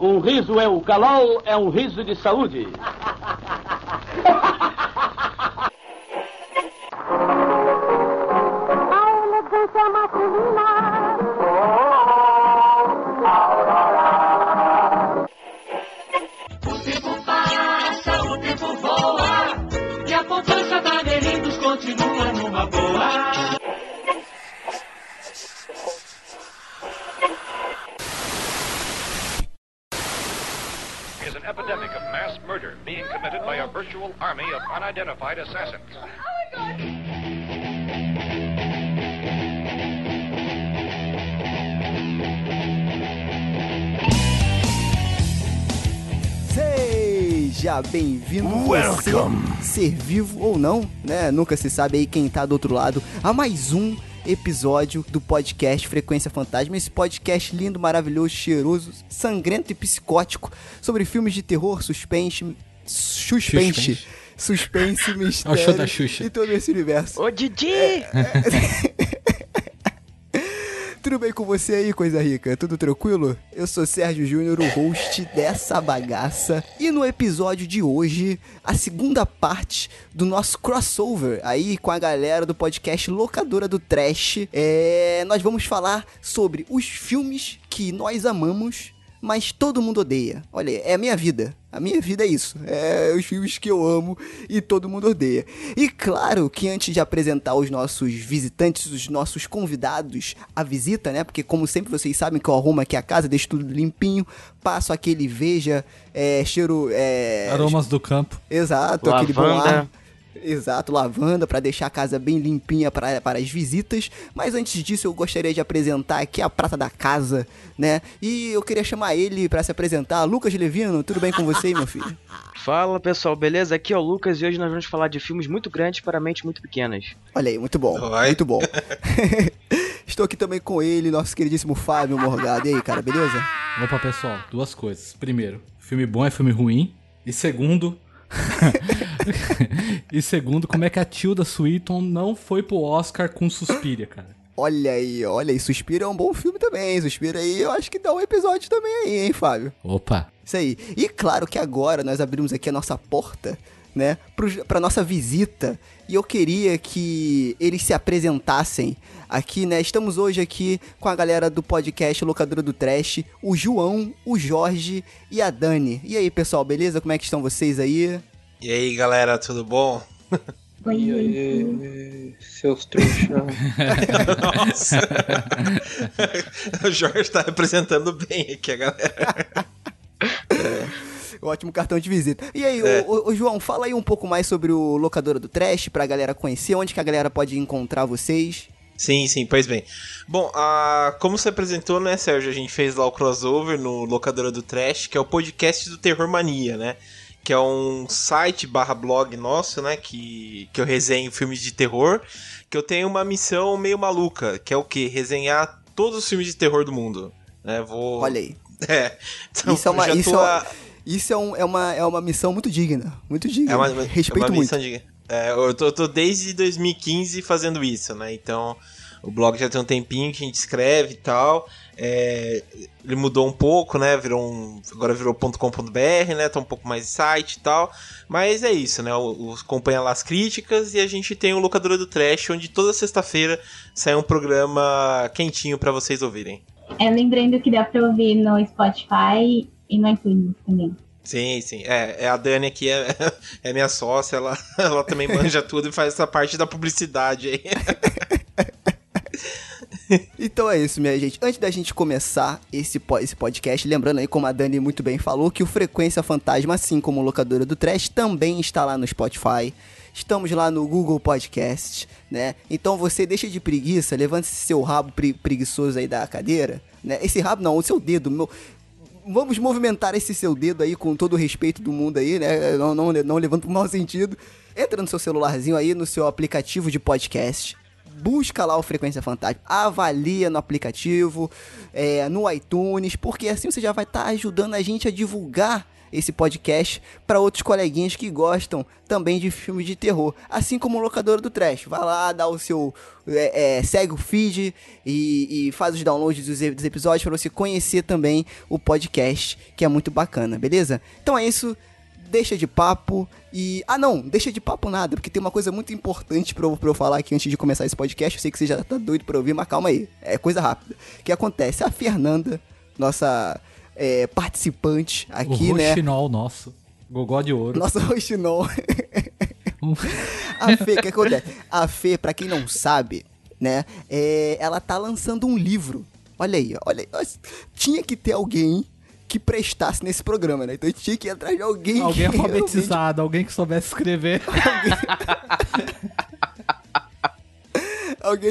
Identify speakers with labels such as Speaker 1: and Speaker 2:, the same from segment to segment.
Speaker 1: Um riso é o calol, é um riso de saúde.
Speaker 2: Unidentified assassins.
Speaker 3: Seja bem-vindo você, ser vivo ou não, né? Nunca se sabe aí quem tá do outro lado, a mais um episódio do podcast Frequência Fantasma, esse podcast lindo, maravilhoso, cheiroso, sangrento e psicótico sobre filmes de terror, suspense, suspense, suspense,
Speaker 4: É o show
Speaker 3: mistério
Speaker 4: da Xuxa.
Speaker 3: e todo esse universo.
Speaker 5: Ô, Didi!
Speaker 3: Tudo bem com você aí, coisa rica? Tudo tranquilo? Eu sou Sérgio Júnior, o host dessa bagaça. E no episódio de hoje, a segunda parte do nosso crossover aí com a galera do podcast Locadora do Trash. É, nós vamos falar sobre os filmes que nós amamos, mas todo mundo odeia. Olha, é a minha vida. A minha vida é isso. É os filmes que eu amo e todo mundo odeia. E claro que antes de apresentar os nossos visitantes, os nossos convidados à visita, né? Porque como sempre vocês sabem que eu arrumo aqui a casa, deixo tudo limpinho, passo aquele veja, é, cheiro. É,
Speaker 4: Aromas do campo.
Speaker 3: Exato, aquele bom
Speaker 5: Lavanda.
Speaker 3: ar. Exato, lavanda para deixar a casa bem limpinha para, para as visitas. Mas antes disso, eu gostaria de apresentar aqui a prata da casa, né? E eu queria chamar ele para se apresentar. Lucas Levino, tudo bem com você, meu filho?
Speaker 5: Fala pessoal, beleza? Aqui é o Lucas e hoje nós vamos falar de filmes muito grandes para mentes muito pequenas.
Speaker 3: Olha aí, muito bom.
Speaker 6: Oi.
Speaker 3: Muito bom. Estou aqui também com ele, nosso queridíssimo Fábio Morgado. E aí, cara, beleza?
Speaker 4: Opa, pessoal, duas coisas. Primeiro, filme bom é filme ruim. E segundo. e segundo, como é que a Tilda Swinton não foi pro Oscar com Suspiria, cara?
Speaker 3: Olha aí, olha aí. Suspira é um bom filme também. Suspira aí, eu acho que dá um episódio também aí, hein, Fábio?
Speaker 4: Opa!
Speaker 3: Isso aí. E claro que agora nós abrimos aqui a nossa porta, né, pra nossa visita. E eu queria que eles se apresentassem aqui, né? Estamos hoje aqui com a galera do podcast Locadora do Trash, o João, o Jorge e a Dani. E aí, pessoal, beleza? Como é que estão vocês aí?
Speaker 6: E aí, galera, tudo bom?
Speaker 7: E aí, seus trouxas.
Speaker 6: Nossa. o Jorge tá representando bem aqui a galera.
Speaker 3: Ótimo cartão de visita. E aí,
Speaker 6: É.
Speaker 3: ô, ô, João, fala aí um pouco mais sobre o Locadora do Trash pra galera conhecer, onde que a galera pode encontrar vocês.
Speaker 6: Sim, sim, pois bem. Bom, a, como você apresentou, né, Sérgio? A gente fez lá o crossover no Locadora do Trash, que é o podcast do Terror Mania, né? Que é um site barra blog nosso, né? Que, que eu resenho filmes de terror. Que eu tenho uma missão meio maluca, que é o quê? Resenhar todos os filmes de terror do mundo. Né? Vou...
Speaker 3: Olha aí.
Speaker 6: É. Então,
Speaker 3: Isso é uma-
Speaker 6: eu
Speaker 3: isso é-
Speaker 6: a-
Speaker 3: Isso é, um- é uma, é uma missão muito digna. Muito digna.
Speaker 6: É uma,
Speaker 3: Respeito
Speaker 6: é uma
Speaker 3: muito.
Speaker 6: de. É, eu tô, tô desde 2015 fazendo isso, né? Então o blog já tem um tempinho que a gente escreve e tal. É, ele mudou um pouco, né? Virou um, agora virou .com.br, né? Tá um pouco mais de site e tal. Mas é isso, né? O, o- acompanha lá as críticas e a gente tem o Locadora do Trash, onde toda sexta-feira sai um programa quentinho pra vocês ouvirem.
Speaker 8: É, lembrando que dá pra ouvir no Spotify e no iTunes também.
Speaker 6: Sim, sim. É, é a Dani aqui, é, é minha sócia, ela, ela também manja tudo e faz essa parte da publicidade aí.
Speaker 3: Então é isso, minha gente. Antes da gente começar esse, esse podcast, lembrando aí, como a Dani muito bem falou, que o Frequência Fantasma, assim como o Locadora do Trash, também está lá no Spotify. Estamos lá no Google Podcast, né? Então você deixa de preguiça, levanta esse seu rabo pre- preguiçoso aí da cadeira, né? Esse rabo não, o seu dedo, meu... Vamos movimentar esse seu dedo aí com todo o respeito do mundo aí, né? Não, não, não levando pro mau sentido. Entra no seu celularzinho aí, no seu aplicativo de podcast busca lá o Frequência Fantasma, avalia no aplicativo, é, no iTunes, porque assim você já vai estar ajudando a gente a divulgar esse podcast para outros coleguinhas que gostam também de filmes de terror, assim como o Locadora do Trash. Vai lá, dá o seu. é, é, segue o feed e, e faz os downloads dos, dos episódios para você conhecer também o podcast, que é muito bacana, beleza? Então é isso. Deixa de papo e. Ah, não, deixa de papo nada, porque tem uma coisa muito importante pra eu, pra eu falar aqui antes de começar esse podcast. Eu sei que você já tá doido pra ouvir, mas calma aí. É coisa rápida. O que acontece? A Fernanda, nossa é, participante aqui,
Speaker 4: o
Speaker 3: né?
Speaker 4: roxinol nosso. Gogó de ouro.
Speaker 3: Nossa roxinol. a Fê, o que acontece? A Fê, pra quem não sabe, né? é, ela tá lançando um livro. Olha aí, olha aí. Tinha que ter alguém que prestasse nesse programa, né? Então a gente tinha que ir atrás de alguém
Speaker 4: Alguém alfabetizado, alguém que soubesse escrever.
Speaker 3: alguém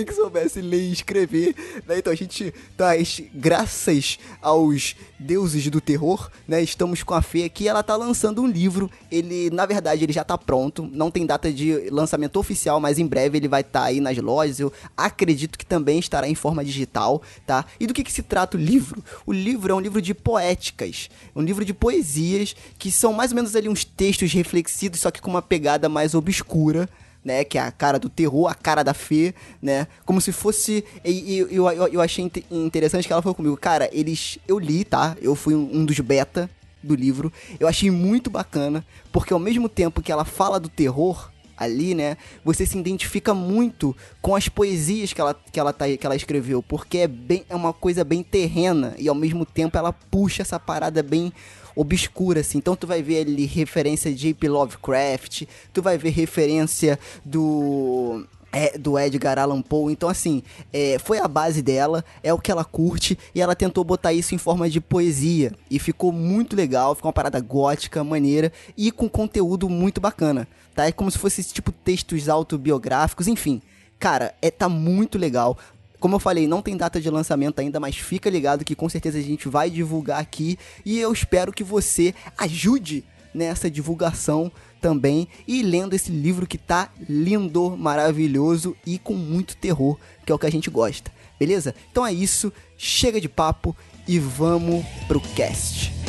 Speaker 3: que soubesse ler e escrever, né? Então a gente tá, graças aos deuses do terror, né? Estamos com a Fê aqui, ela tá lançando um livro. Ele, na verdade, ele já tá pronto, não tem data de lançamento oficial, mas em breve ele vai estar aí nas lojas. Eu acredito que também estará em forma digital, tá? E do que que se trata o livro? O livro é um livro de poéticas, um livro de poesias que são mais ou menos ali uns textos reflexivos, só que com uma pegada mais obscura, né? Que é a cara do terror, a cara da Fê, né? Como se fosse. E, eu, eu, eu achei inte- interessante que ela falou comigo, cara, eles. Eu li, tá? Eu fui um, um dos beta do livro. Eu achei muito bacana, porque ao mesmo tempo que ela fala do terror. Ali, né? Você se identifica muito com as poesias que ela, que ela, tá, que ela escreveu, porque é, bem, é uma coisa bem terrena e ao mesmo tempo ela puxa essa parada bem obscura, assim. Então tu vai ver ali referência de J.P. Lovecraft, tu vai ver referência do... é, do Edgar Allan Poe, então assim, é, foi a base dela, é o que ela curte, e ela tentou botar isso em forma de poesia, e ficou muito legal, ficou uma parada gótica, maneira, e com conteúdo muito bacana, tá? É como se fosse tipo textos autobiográficos, enfim, cara, é, tá muito legal, como eu falei, não tem data de lançamento ainda, mas fica ligado que com certeza a gente vai divulgar aqui e eu espero que você ajude nessa divulgação também e lendo esse livro que tá lindo, maravilhoso e com muito terror, que é o que a gente gosta. Beleza? Então é isso, chega de papo e vamos pro cast.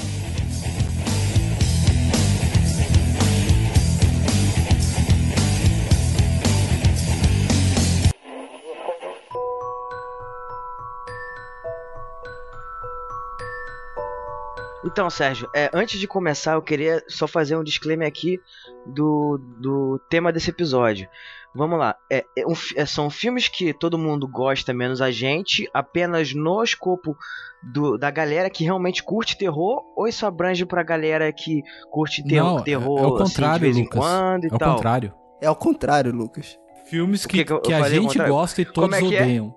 Speaker 5: Então, Sérgio, é, antes de começar, eu queria só fazer um disclaimer aqui do, do tema desse episódio. Vamos lá. É, é um é, são filmes que todo mundo gosta, menos a gente, apenas no escopo do- da galera que realmente curte terror, ou isso abrange pra galera que curte ter-
Speaker 4: Não, é-
Speaker 5: terror
Speaker 4: é o
Speaker 5: assim,
Speaker 4: contrário,
Speaker 5: de vez em
Speaker 4: Lucas.
Speaker 5: quando e
Speaker 4: É o
Speaker 5: tal?
Speaker 4: contrário.
Speaker 3: É ao contrário, Lucas.
Speaker 4: Filmes
Speaker 5: O
Speaker 4: que,
Speaker 5: que que
Speaker 4: a gente gosta e
Speaker 5: Como
Speaker 4: todos
Speaker 5: é que é?
Speaker 4: odeiam.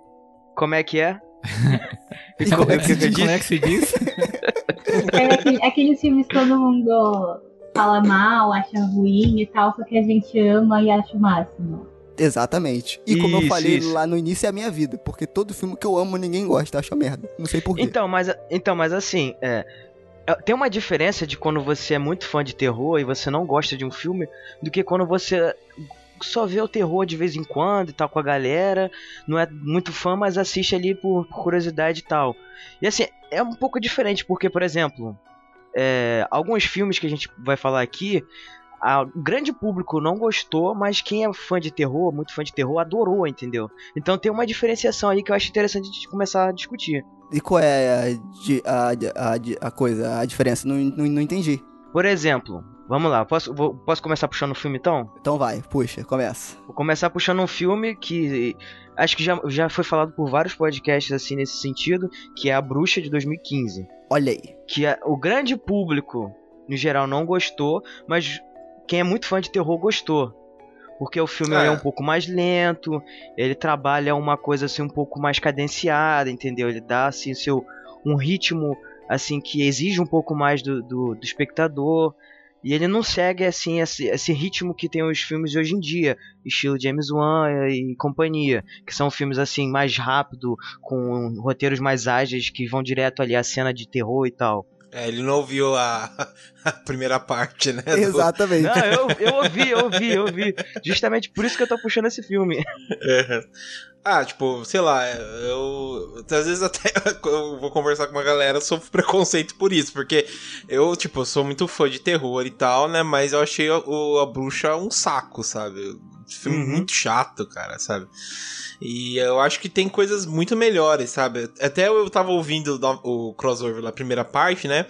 Speaker 5: Como é que é?
Speaker 4: E como é que
Speaker 5: O
Speaker 4: diz? Como é que se diz?
Speaker 8: É aquele- aqueles filmes que todo mundo fala mal, acha ruim e tal, só que a gente ama e acha o máximo.
Speaker 3: Exatamente. E como eu
Speaker 5: Isso,
Speaker 3: falei
Speaker 5: isso.
Speaker 3: lá no início, é a minha vida. Porque todo filme que eu amo, ninguém gosta, acha merda. Não sei porquê.
Speaker 5: Então, mas, então, mas assim, é, é, tem uma diferença de quando você é muito fã de terror e você não gosta de um filme, do que quando você só vê o terror de vez em quando e tal com a galera, não é muito fã, mas assiste ali por, por curiosidade e tal. E assim, é um pouco diferente, porque, por exemplo, é, alguns filmes que a gente vai falar aqui, a- o grande público não gostou, mas quem é fã de terror, muito fã de terror, adorou, entendeu? Então tem uma diferenciação aí que eu acho interessante de começar a discutir.
Speaker 3: E qual é a, a, a, a coisa, a diferença? Não, não, não entendi.
Speaker 5: Por exemplo, vamos lá, posso, vou- posso começar puxando o filme então?
Speaker 3: Então vai, puxa, começa.
Speaker 5: Vou começar puxando um filme que acho que já, já foi falado por vários podcasts assim nesse sentido, que é A Bruxa de 2015.
Speaker 3: Olha aí.
Speaker 5: Que é- o grande público, no geral, não gostou, mas quem é muito fã de terror gostou. Porque o filme
Speaker 6: É.
Speaker 5: é um pouco mais lento, ele trabalha uma coisa assim um pouco mais cadenciada, entendeu? Ele dá assim seu um ritmo assim que exige um pouco mais do, do, do espectador. E ele não segue assim esse, esse ritmo que tem os filmes de hoje em dia, estilo James Wan e companhia, que são filmes assim mais rápido, com roteiros mais ágeis que vão direto ali à cena de terror e tal.
Speaker 6: É, ele não ouviu a, a primeira parte, né? do-
Speaker 3: Exatamente.
Speaker 5: Não, eu, eu ouvi, eu ouvi, eu ouvi. Justamente por isso que eu tô puxando esse filme.
Speaker 6: É. Ah, tipo, sei lá, eu. Às vezes até eu vou conversar com uma galera, sofro preconceito por isso, porque eu, tipo, eu sou muito fã de terror e tal, né? Mas eu achei a, a bruxa um saco, sabe? Filme
Speaker 5: Uhum.
Speaker 6: muito chato, cara, sabe? E eu acho que tem coisas muito melhores, sabe? Até eu tava ouvindo o crossover da primeira parte, né?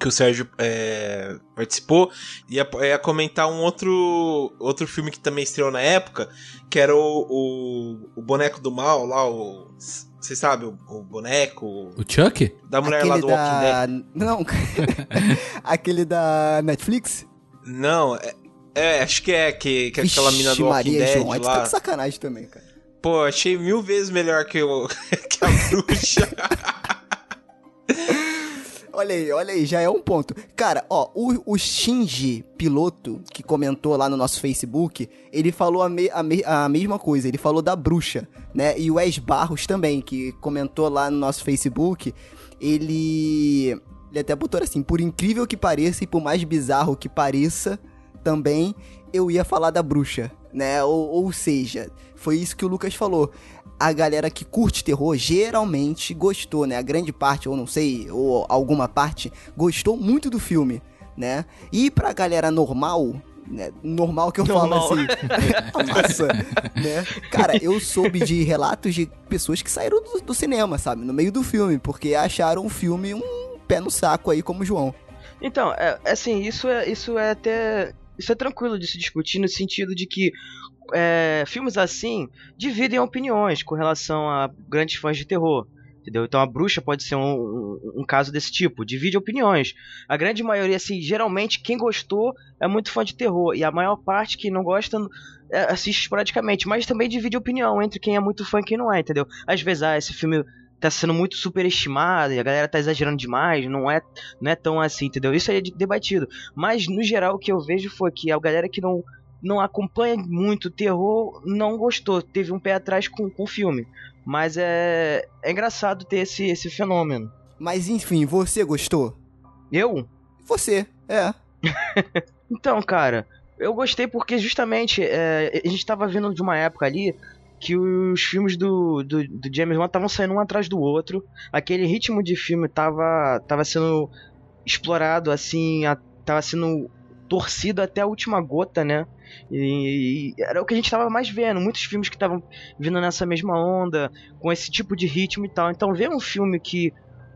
Speaker 6: Que o Sérgio é, participou, ia, ia comentar um outro, outro filme que também estreou na época, que era o, o, o Boneco do Mal, lá, o. Você sabe, o, o boneco
Speaker 4: O Chuck?
Speaker 6: da mulher lá do Walking Dead.
Speaker 3: Não, aquele da Netflix?
Speaker 6: Não, é, é, acho que é, que, que é aquela mina do Walking
Speaker 3: Maria
Speaker 6: Dead
Speaker 3: João, tu tá
Speaker 6: lá.
Speaker 3: de sacanagem também, cara.
Speaker 6: Pô, achei mil vezes melhor que, o, que a bruxa.
Speaker 3: Olha aí, olha aí, já é um ponto. Cara, ó, o, o Shinji, piloto, que comentou lá no nosso Facebook, ele falou a, me- a me- a mesma coisa, ele falou da bruxa, né? E o Wes Barros também, que comentou lá no nosso Facebook, ele. Ele até botou assim, por incrível que pareça e por mais bizarro que pareça, também eu ia falar da bruxa, né? Ou, ou seja, foi isso que o Lucas falou. A galera que curte terror geralmente gostou, né? A grande parte, ou não sei, ou alguma parte, gostou muito do filme, né? E pra galera normal, né? Normal que eu
Speaker 5: Normal.
Speaker 3: falo assim, massa, né? Cara, eu soube de relatos de pessoas que saíram do, do cinema, sabe? No meio do filme, porque acharam o filme um pé no saco aí, como o João.
Speaker 5: Então, é, assim, isso é, isso é até. Isso é tranquilo de se discutir no sentido de que é, filmes assim dividem opiniões com relação a grandes fãs de terror. Entendeu? Então a bruxa pode ser um, um- um caso desse tipo, divide opiniões. A grande maioria, assim, geralmente quem gostou é muito fã de terror. E a maior parte que não gosta é, assiste esporadicamente. Mas também divide opinião entre quem é muito fã e quem não é, entendeu? Às vezes, ah, esse filme tá sendo muito superestimado e a galera tá exagerando demais, não é, não é tão assim, entendeu? Isso aí é de- debatido. Mas, no geral, o que eu vejo foi que a galera que não, não acompanha muito o terror não gostou, teve um pé atrás com, com o filme. Mas é, é engraçado ter esse, esse fenômeno.
Speaker 3: Mas enfim, você gostou?
Speaker 5: Eu?
Speaker 3: Você, é.
Speaker 5: Então, cara, eu gostei porque justamente é, a gente tava vindo de uma época ali que os filmes do, do, do James Wan estavam saindo um atrás do outro. Aquele ritmo de filme tava, tava sendo explorado, assim, a- tava sendo torcido até a última gota, né? E, e era o que a gente tava mais vendo. Muitos filmes que estavam vindo nessa mesma onda, com esse tipo de ritmo e tal. Então, ver um filme que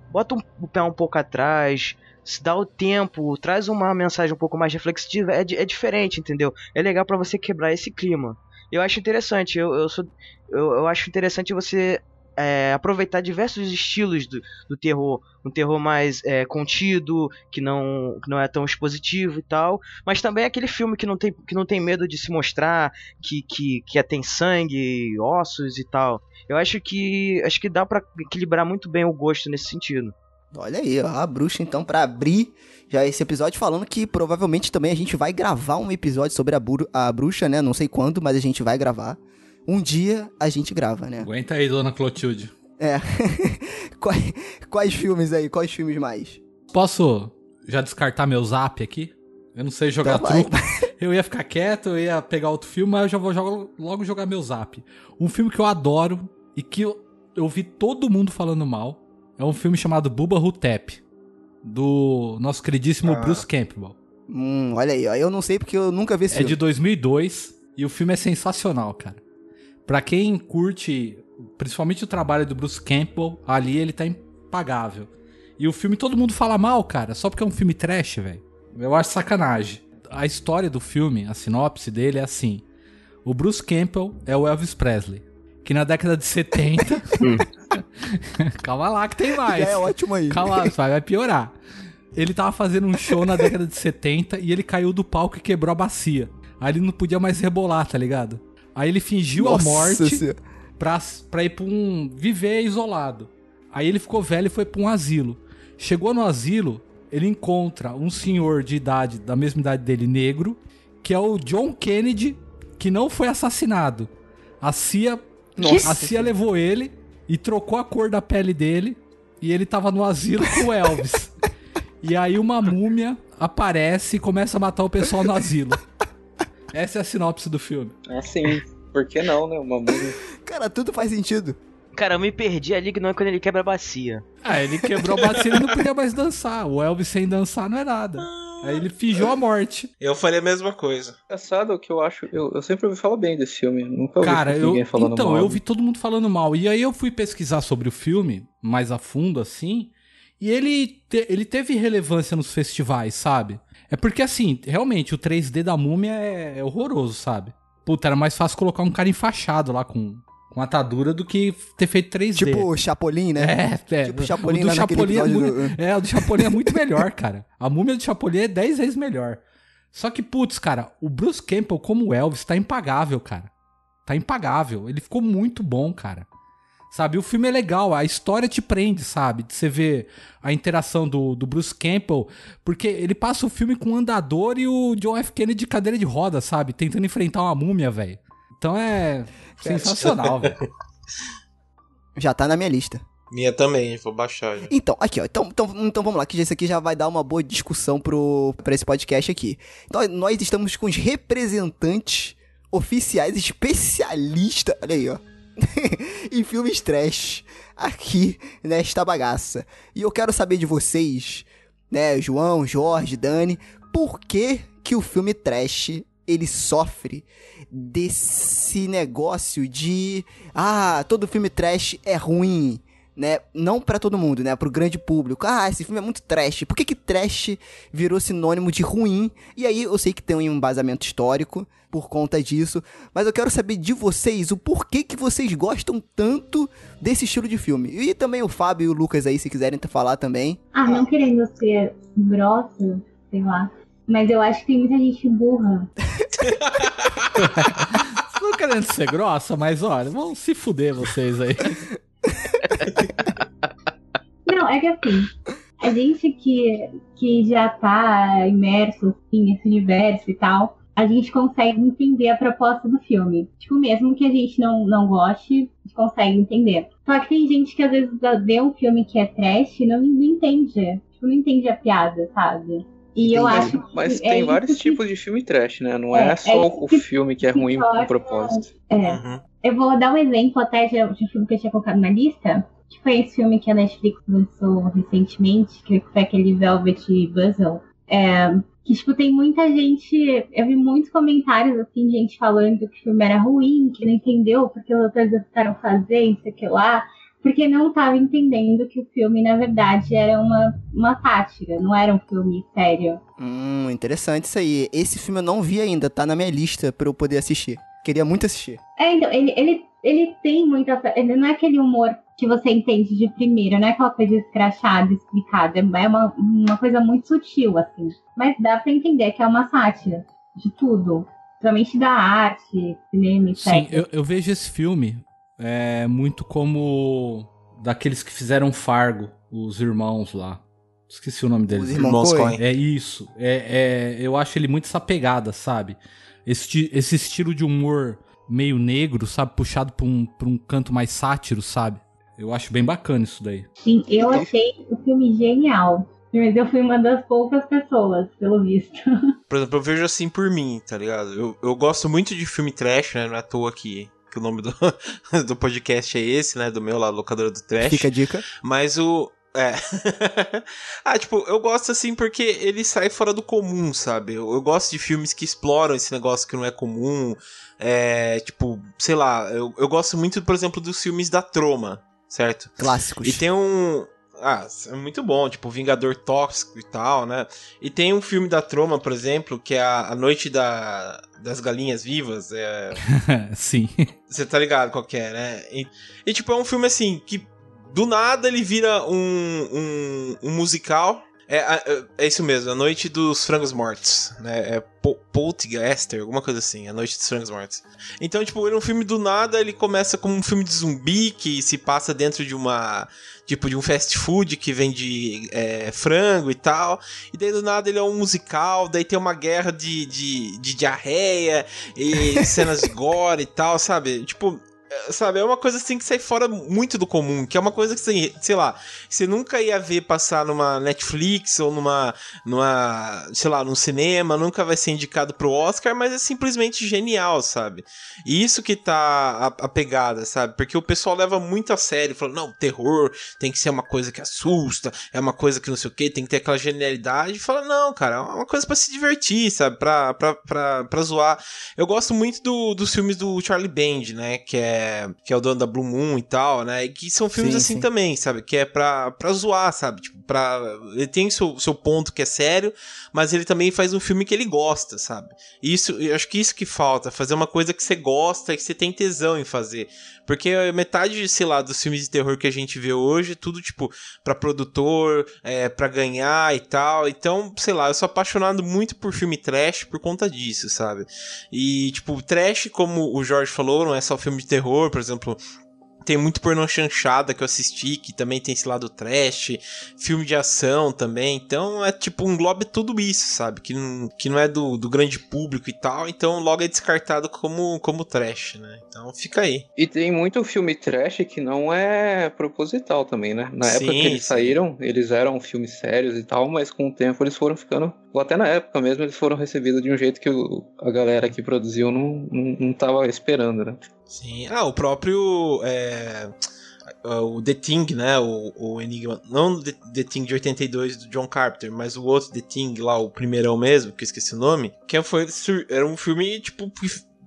Speaker 5: bota um- o pé um pouco atrás, se dá o tempo, traz uma mensagem um pouco mais reflexiva, é, é diferente, entendeu? É legal pra você quebrar esse clima. Eu acho interessante, eu, eu, sou, eu, eu acho interessante você é, aproveitar diversos estilos do, do terror. Um terror mais é, contido, que não, que não é tão expositivo e tal. Mas também aquele filme que não tem, que não tem medo de se mostrar, que, que, que tem sangue, ossos e tal. Eu acho que acho que dá pra equilibrar muito bem o gosto nesse sentido.
Speaker 3: Olha aí, ó, a bruxa então pra abrir já esse episódio falando que provavelmente também a gente vai gravar um episódio sobre a, a bruxa, né? Não sei quando, mas a gente vai gravar. Um dia a gente grava, né?
Speaker 4: Aguenta aí, dona Clotilde.
Speaker 3: É. quais, quais filmes aí? Quais filmes mais?
Speaker 4: Posso já descartar meu zap aqui? Eu não sei jogar
Speaker 3: Então vai.
Speaker 4: truco. Eu ia ficar quieto, eu ia pegar outro filme, mas eu já vou jogar- logo jogar meu zap. Um filme que eu adoro e que eu, eu vi todo mundo falando mal é um filme chamado Bubba Hotep, do nosso queridíssimo
Speaker 6: Ah.
Speaker 4: Bruce Campbell.
Speaker 3: Hum, olha aí, ó. Eu não sei porque eu nunca vi esse
Speaker 4: É
Speaker 3: filme.
Speaker 4: de 2002 e o filme é sensacional, cara. Pra quem curte, principalmente o trabalho do Bruce Campbell, ali ele tá impagável. E o filme todo mundo fala mal, cara, só porque é um filme trash, velho. Eu acho sacanagem. A história do filme, a sinopse dele é assim: o Bruce Campbell é o Elvis Presley, que na década de 70. Calma lá que tem mais.
Speaker 3: Já é ótimo aí.
Speaker 4: Calma, vai, vai piorar. Ele tava fazendo um show na década de 70 e ele caiu do palco e quebrou a bacia. Aí ele não podia mais rebolar, tá ligado? Aí ele fingiu
Speaker 3: Nossa
Speaker 4: a morte
Speaker 3: Senhora.
Speaker 4: pra, pra ir pra um. viver isolado. Aí ele ficou velho e foi pra um asilo. Chegou no asilo, ele encontra um senhor de idade, da mesma idade dele, negro, que é o John Kennedy, que não foi assassinado. A CIA,
Speaker 3: Nossa.
Speaker 4: a CIA levou ele e trocou a cor da pele dele e ele tava no asilo com o Elvis. e aí uma múmia aparece e começa a matar o pessoal no asilo. Essa é a sinopse do filme.
Speaker 7: Assim, por que não, né? Uma.
Speaker 3: Cara, tudo faz sentido.
Speaker 5: Cara, eu me perdi ali que não é quando ele quebra a bacia.
Speaker 4: Ah, ele quebrou a bacia e não podia mais dançar. O Elvis sem dançar não é nada. Aí ele fingiu a morte.
Speaker 6: Eu faria a mesma coisa.
Speaker 7: Engraçado que eu acho. Eu, eu sempre ouvi falar bem desse filme. Nunca ouvi
Speaker 4: Cara, eu,
Speaker 7: ninguém falando
Speaker 4: então,
Speaker 7: mal.
Speaker 4: eu vi todo mundo falando mal. E aí eu fui pesquisar sobre o filme, mais a fundo, assim. E ele, te- ele teve relevância nos festivais, sabe? É porque, assim, realmente, o 3D da múmia é, é horroroso, sabe? Puta, era mais fácil colocar um cara enfaixado lá com, com atadura do que ter feito 3D.
Speaker 3: Tipo o Chapolin, né?
Speaker 4: É, é.
Speaker 3: Tipo o Chapolin
Speaker 4: o do Chapolin é, muito,
Speaker 3: do-
Speaker 4: é, o do Chapolin é muito melhor, cara. A múmia do Chapolin é 10 vezes melhor. Só que, putz, cara, o Bruce Campbell como Elvis tá impagável, cara. Tá impagável. Ele ficou muito bom, cara. Sabe, o filme é legal, a história te prende, sabe? De você ver a interação do, do Bruce Campbell, porque ele passa o filme com o andador e o John F. Kennedy de cadeira de roda, sabe? Tentando enfrentar uma múmia, velho. Então é sensacional, velho.
Speaker 3: Já tá na minha lista.
Speaker 6: Minha também, vou baixar já.
Speaker 3: Então, aqui, ó. Então, então, então vamos lá, que isso aqui já vai dar uma boa discussão pro, pra esse podcast aqui. Então, nós estamos com os representantes oficiais, especialistas, olha aí, ó. em filmes trash aqui nesta bagaça. E eu quero saber de vocês, né, João, Jorge, Dani, por que que o filme trash ele sofre desse negócio de ah, todo filme trash é ruim, né? Não pra todo mundo, né? Pro grande público. Ah, esse filme é muito trash. Por que que trash virou sinônimo de ruim? E aí eu sei que tem um embasamento histórico por conta disso, mas eu quero saber de vocês o porquê que vocês gostam tanto desse estilo de filme. E também o Fábio e o Lucas aí, se quiserem falar também.
Speaker 8: Ah, não querendo ser grossa, sei lá. Mas eu acho que tem muita gente burra.
Speaker 4: Não querendo ser grossa, mas olha, vão se fuder vocês aí.
Speaker 8: Não, é que assim, a gente que, que já tá imerso assim, nesse universo e tal, a gente consegue entender a proposta do filme. Tipo, mesmo que a gente não, não goste, a gente consegue entender. Só que tem gente que às vezes vê um filme que é trash e não, não entende. Tipo, não entende a piada, sabe? E eu
Speaker 7: Mas-
Speaker 8: acho que.
Speaker 7: Mas
Speaker 8: é
Speaker 7: tem
Speaker 8: isso
Speaker 7: vários
Speaker 8: que-
Speaker 7: tipos de filme trash, né? Não
Speaker 8: É,
Speaker 7: é,
Speaker 8: é
Speaker 7: só
Speaker 8: isso
Speaker 7: o filme que é ruim
Speaker 8: torna-
Speaker 7: com propósito.
Speaker 8: É. Eu vou dar um exemplo até de, de um filme que eu tinha colocado na lista, que foi esse filme que a Netflix lançou recentemente, que foi aquele Velvet Buzzle. É, que, tipo, tem muita gente. Eu vi muitos comentários, assim, gente falando que o filme era ruim, que não entendeu porque os atores tentaram fazer, isso aqui lá. Porque não estava entendendo que o filme, na verdade, era uma, uma sátira, não era um filme sério.
Speaker 3: Hum, interessante isso aí. Esse filme eu não vi ainda, tá na minha lista pra eu poder assistir. Queria muito assistir.
Speaker 8: É, então, ele, ele, ele tem muita. Ele não é aquele humor que você entende de primeira, não é aquela coisa escrachada, explicada. É uma, uma coisa muito sutil, assim. Mas dá pra entender que é uma sátira de tudo. Principalmente da arte, cinema, etc.
Speaker 4: Sim, eu, eu vejo esse filme é, muito como daqueles que fizeram Fargo, os irmãos lá. Esqueci o nome deles.
Speaker 3: Os irmãos Coen.
Speaker 4: É isso. É, é, eu acho ele muito essa pegada, sabe? Esse, esse estilo de humor meio negro, sabe? Puxado pra um, pra um canto mais sátiro, sabe? Eu acho bem bacana isso daí.
Speaker 8: Sim, eu achei o filme genial. Mas eu fui uma das poucas pessoas, pelo visto.
Speaker 6: Por exemplo, eu vejo assim por mim, tá ligado? Eu, eu gosto muito de filme trash, né? Não é à toa que, que o nome do, do podcast é esse, né? Do meu lá, locadora do trash.
Speaker 3: Fica a dica.
Speaker 6: Mas o. É. ah, tipo, eu gosto assim porque ele sai fora do comum, sabe? Eu, eu gosto de filmes que exploram esse negócio que não é comum. É. Tipo, sei lá, eu, eu gosto muito, por exemplo, dos filmes da Troma, certo?
Speaker 3: Clássicos.
Speaker 6: E tem um. Ah, é muito bom, tipo, Vingador Tóxico e tal, né? E tem um filme da Troma, por exemplo, que é a, a Noite da, das Galinhas Vivas. É,
Speaker 4: Sim.
Speaker 6: você tá ligado qual é, né? E, e, tipo, é um filme assim, que do nada ele vira um, um, um musical. É, é, é isso mesmo, A Noite dos Frangos Mortos, né? É Po- Poltergeist, alguma coisa assim, A Noite dos Frangos Mortos. Então, tipo, ele é um filme do nada, ele começa como um filme de zumbi que se passa dentro de uma. Tipo, de um fast food que vende é, frango e tal. E daí do nada ele é um musical, daí tem uma guerra de, de, de diarreia e cenas de gore e tal, sabe? Tipo, sabe, é uma coisa assim que sai fora muito do comum, que é uma coisa que, você, sei lá, você nunca ia ver passar numa Netflix ou numa, numa, sei lá, num cinema, nunca vai ser indicado pro Oscar, mas é simplesmente genial, sabe? E isso que tá a, a pegada, sabe? Porque o pessoal leva muito a sério, falando, não, terror tem que ser uma coisa que assusta, é uma coisa que não sei o que, tem que ter aquela genialidade, e fala, não, cara, é uma coisa para se divertir, sabe? Pra, pra, pra, pra zoar. Eu gosto muito do, dos filmes do Charlie Band, né? Que é, que é o dono da Blue Moon e tal, né? E que são filmes
Speaker 3: Sim,
Speaker 6: assim
Speaker 3: sim.
Speaker 6: também, sabe? Que é pra, pra zoar, sabe? Tipo, pra, ele tem seu, seu ponto que é sério, mas ele também faz um filme que ele gosta, sabe? Isso, eu acho que isso que falta, fazer uma coisa que você gosta e que você tem tesão em fazer. Porque metade, sei lá, dos filmes de terror que a gente vê hoje, é tudo tipo pra produtor, é, pra ganhar e tal. Então, sei lá, eu sou apaixonado muito por filme trash por conta disso, sabe? E, tipo, trash, como o Jorge falou, não é só filme de terror, por exemplo. Tem muito pornô chanchada que eu assisti, que também tem esse lado trash, filme de ação também. Então é tipo, engloba tudo isso, sabe? Que não, que não é do, do grande público e tal. Então logo é descartado como, como trash, né? Então fica aí.
Speaker 7: E tem muito filme trash que não é proposital também, né? Na época
Speaker 6: Sim,
Speaker 7: que eles
Speaker 6: sim.
Speaker 7: saíram, eles eram filmes sérios e tal, mas com o tempo eles foram ficando. Ou até na época mesmo, eles foram recebidos de um jeito que o- a galera que produziu não, não, não tava esperando, né?
Speaker 6: Sim. Ah, o próprio. é, o The Thing, né? O, o Enigma. Não The, The Thing de 82 do John Carpenter, mas o outro The Thing lá, o primeirão mesmo, que eu esqueci o nome. Que foi, era um filme, tipo.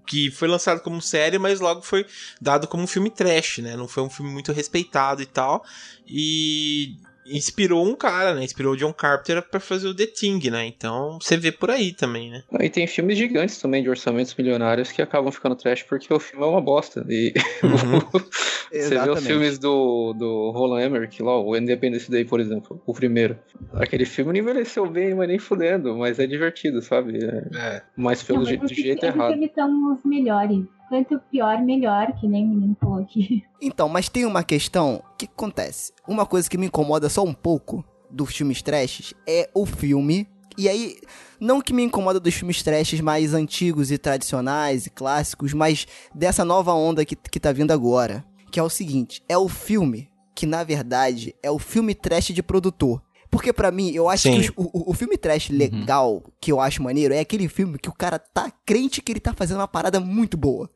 Speaker 6: Que foi lançado como série, mas logo foi dado como um filme trash, né? Não foi um filme muito respeitado e tal. E inspirou um cara, né? Inspirou o John Carpenter pra fazer o The Thing, né? Então você vê por aí também, né?
Speaker 7: E tem filmes gigantes também de orçamentos milionários que acabam ficando trash porque o filme é uma bosta. E
Speaker 6: Uhum.
Speaker 7: você vê os filmes do, do Roland Emmerich lá, o Independence Day, por exemplo, o primeiro. Aquele filme não envelheceu bem, mas nem fudendo, mas é divertido, sabe? É,
Speaker 6: É.
Speaker 7: mas pelo
Speaker 8: Não,
Speaker 7: je- jeito errado.
Speaker 8: filmes são os melhores. Quanto pior, melhor, que nem o menino falou aqui.
Speaker 3: Então, mas tem uma questão. O que acontece? Uma coisa que me incomoda só um pouco dos filmes trashes é o filme. E aí, não que me incomoda dos filmes trashes mais antigos e tradicionais e clássicos, mas dessa nova onda que, que tá vindo agora. Que é o seguinte: é o filme que, na verdade, é o filme trash de produtor. Porque pra mim, eu acho
Speaker 6: Sim.
Speaker 3: que o, o- o filme trash legal, que eu acho maneiro, é aquele filme que o cara tá crente que ele tá fazendo uma parada muito boa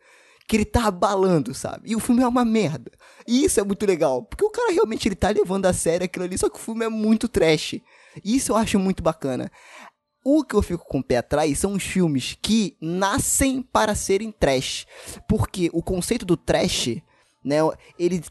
Speaker 3: que ele tá abalando, sabe? E o filme é uma merda. E isso é muito legal, porque o cara realmente ele tá levando a sério aquilo ali, só que o filme é muito trash. Isso eu acho muito bacana. O que eu fico com o pé atrás são os filmes que nascem para serem trash. Porque o conceito do trash, né, ele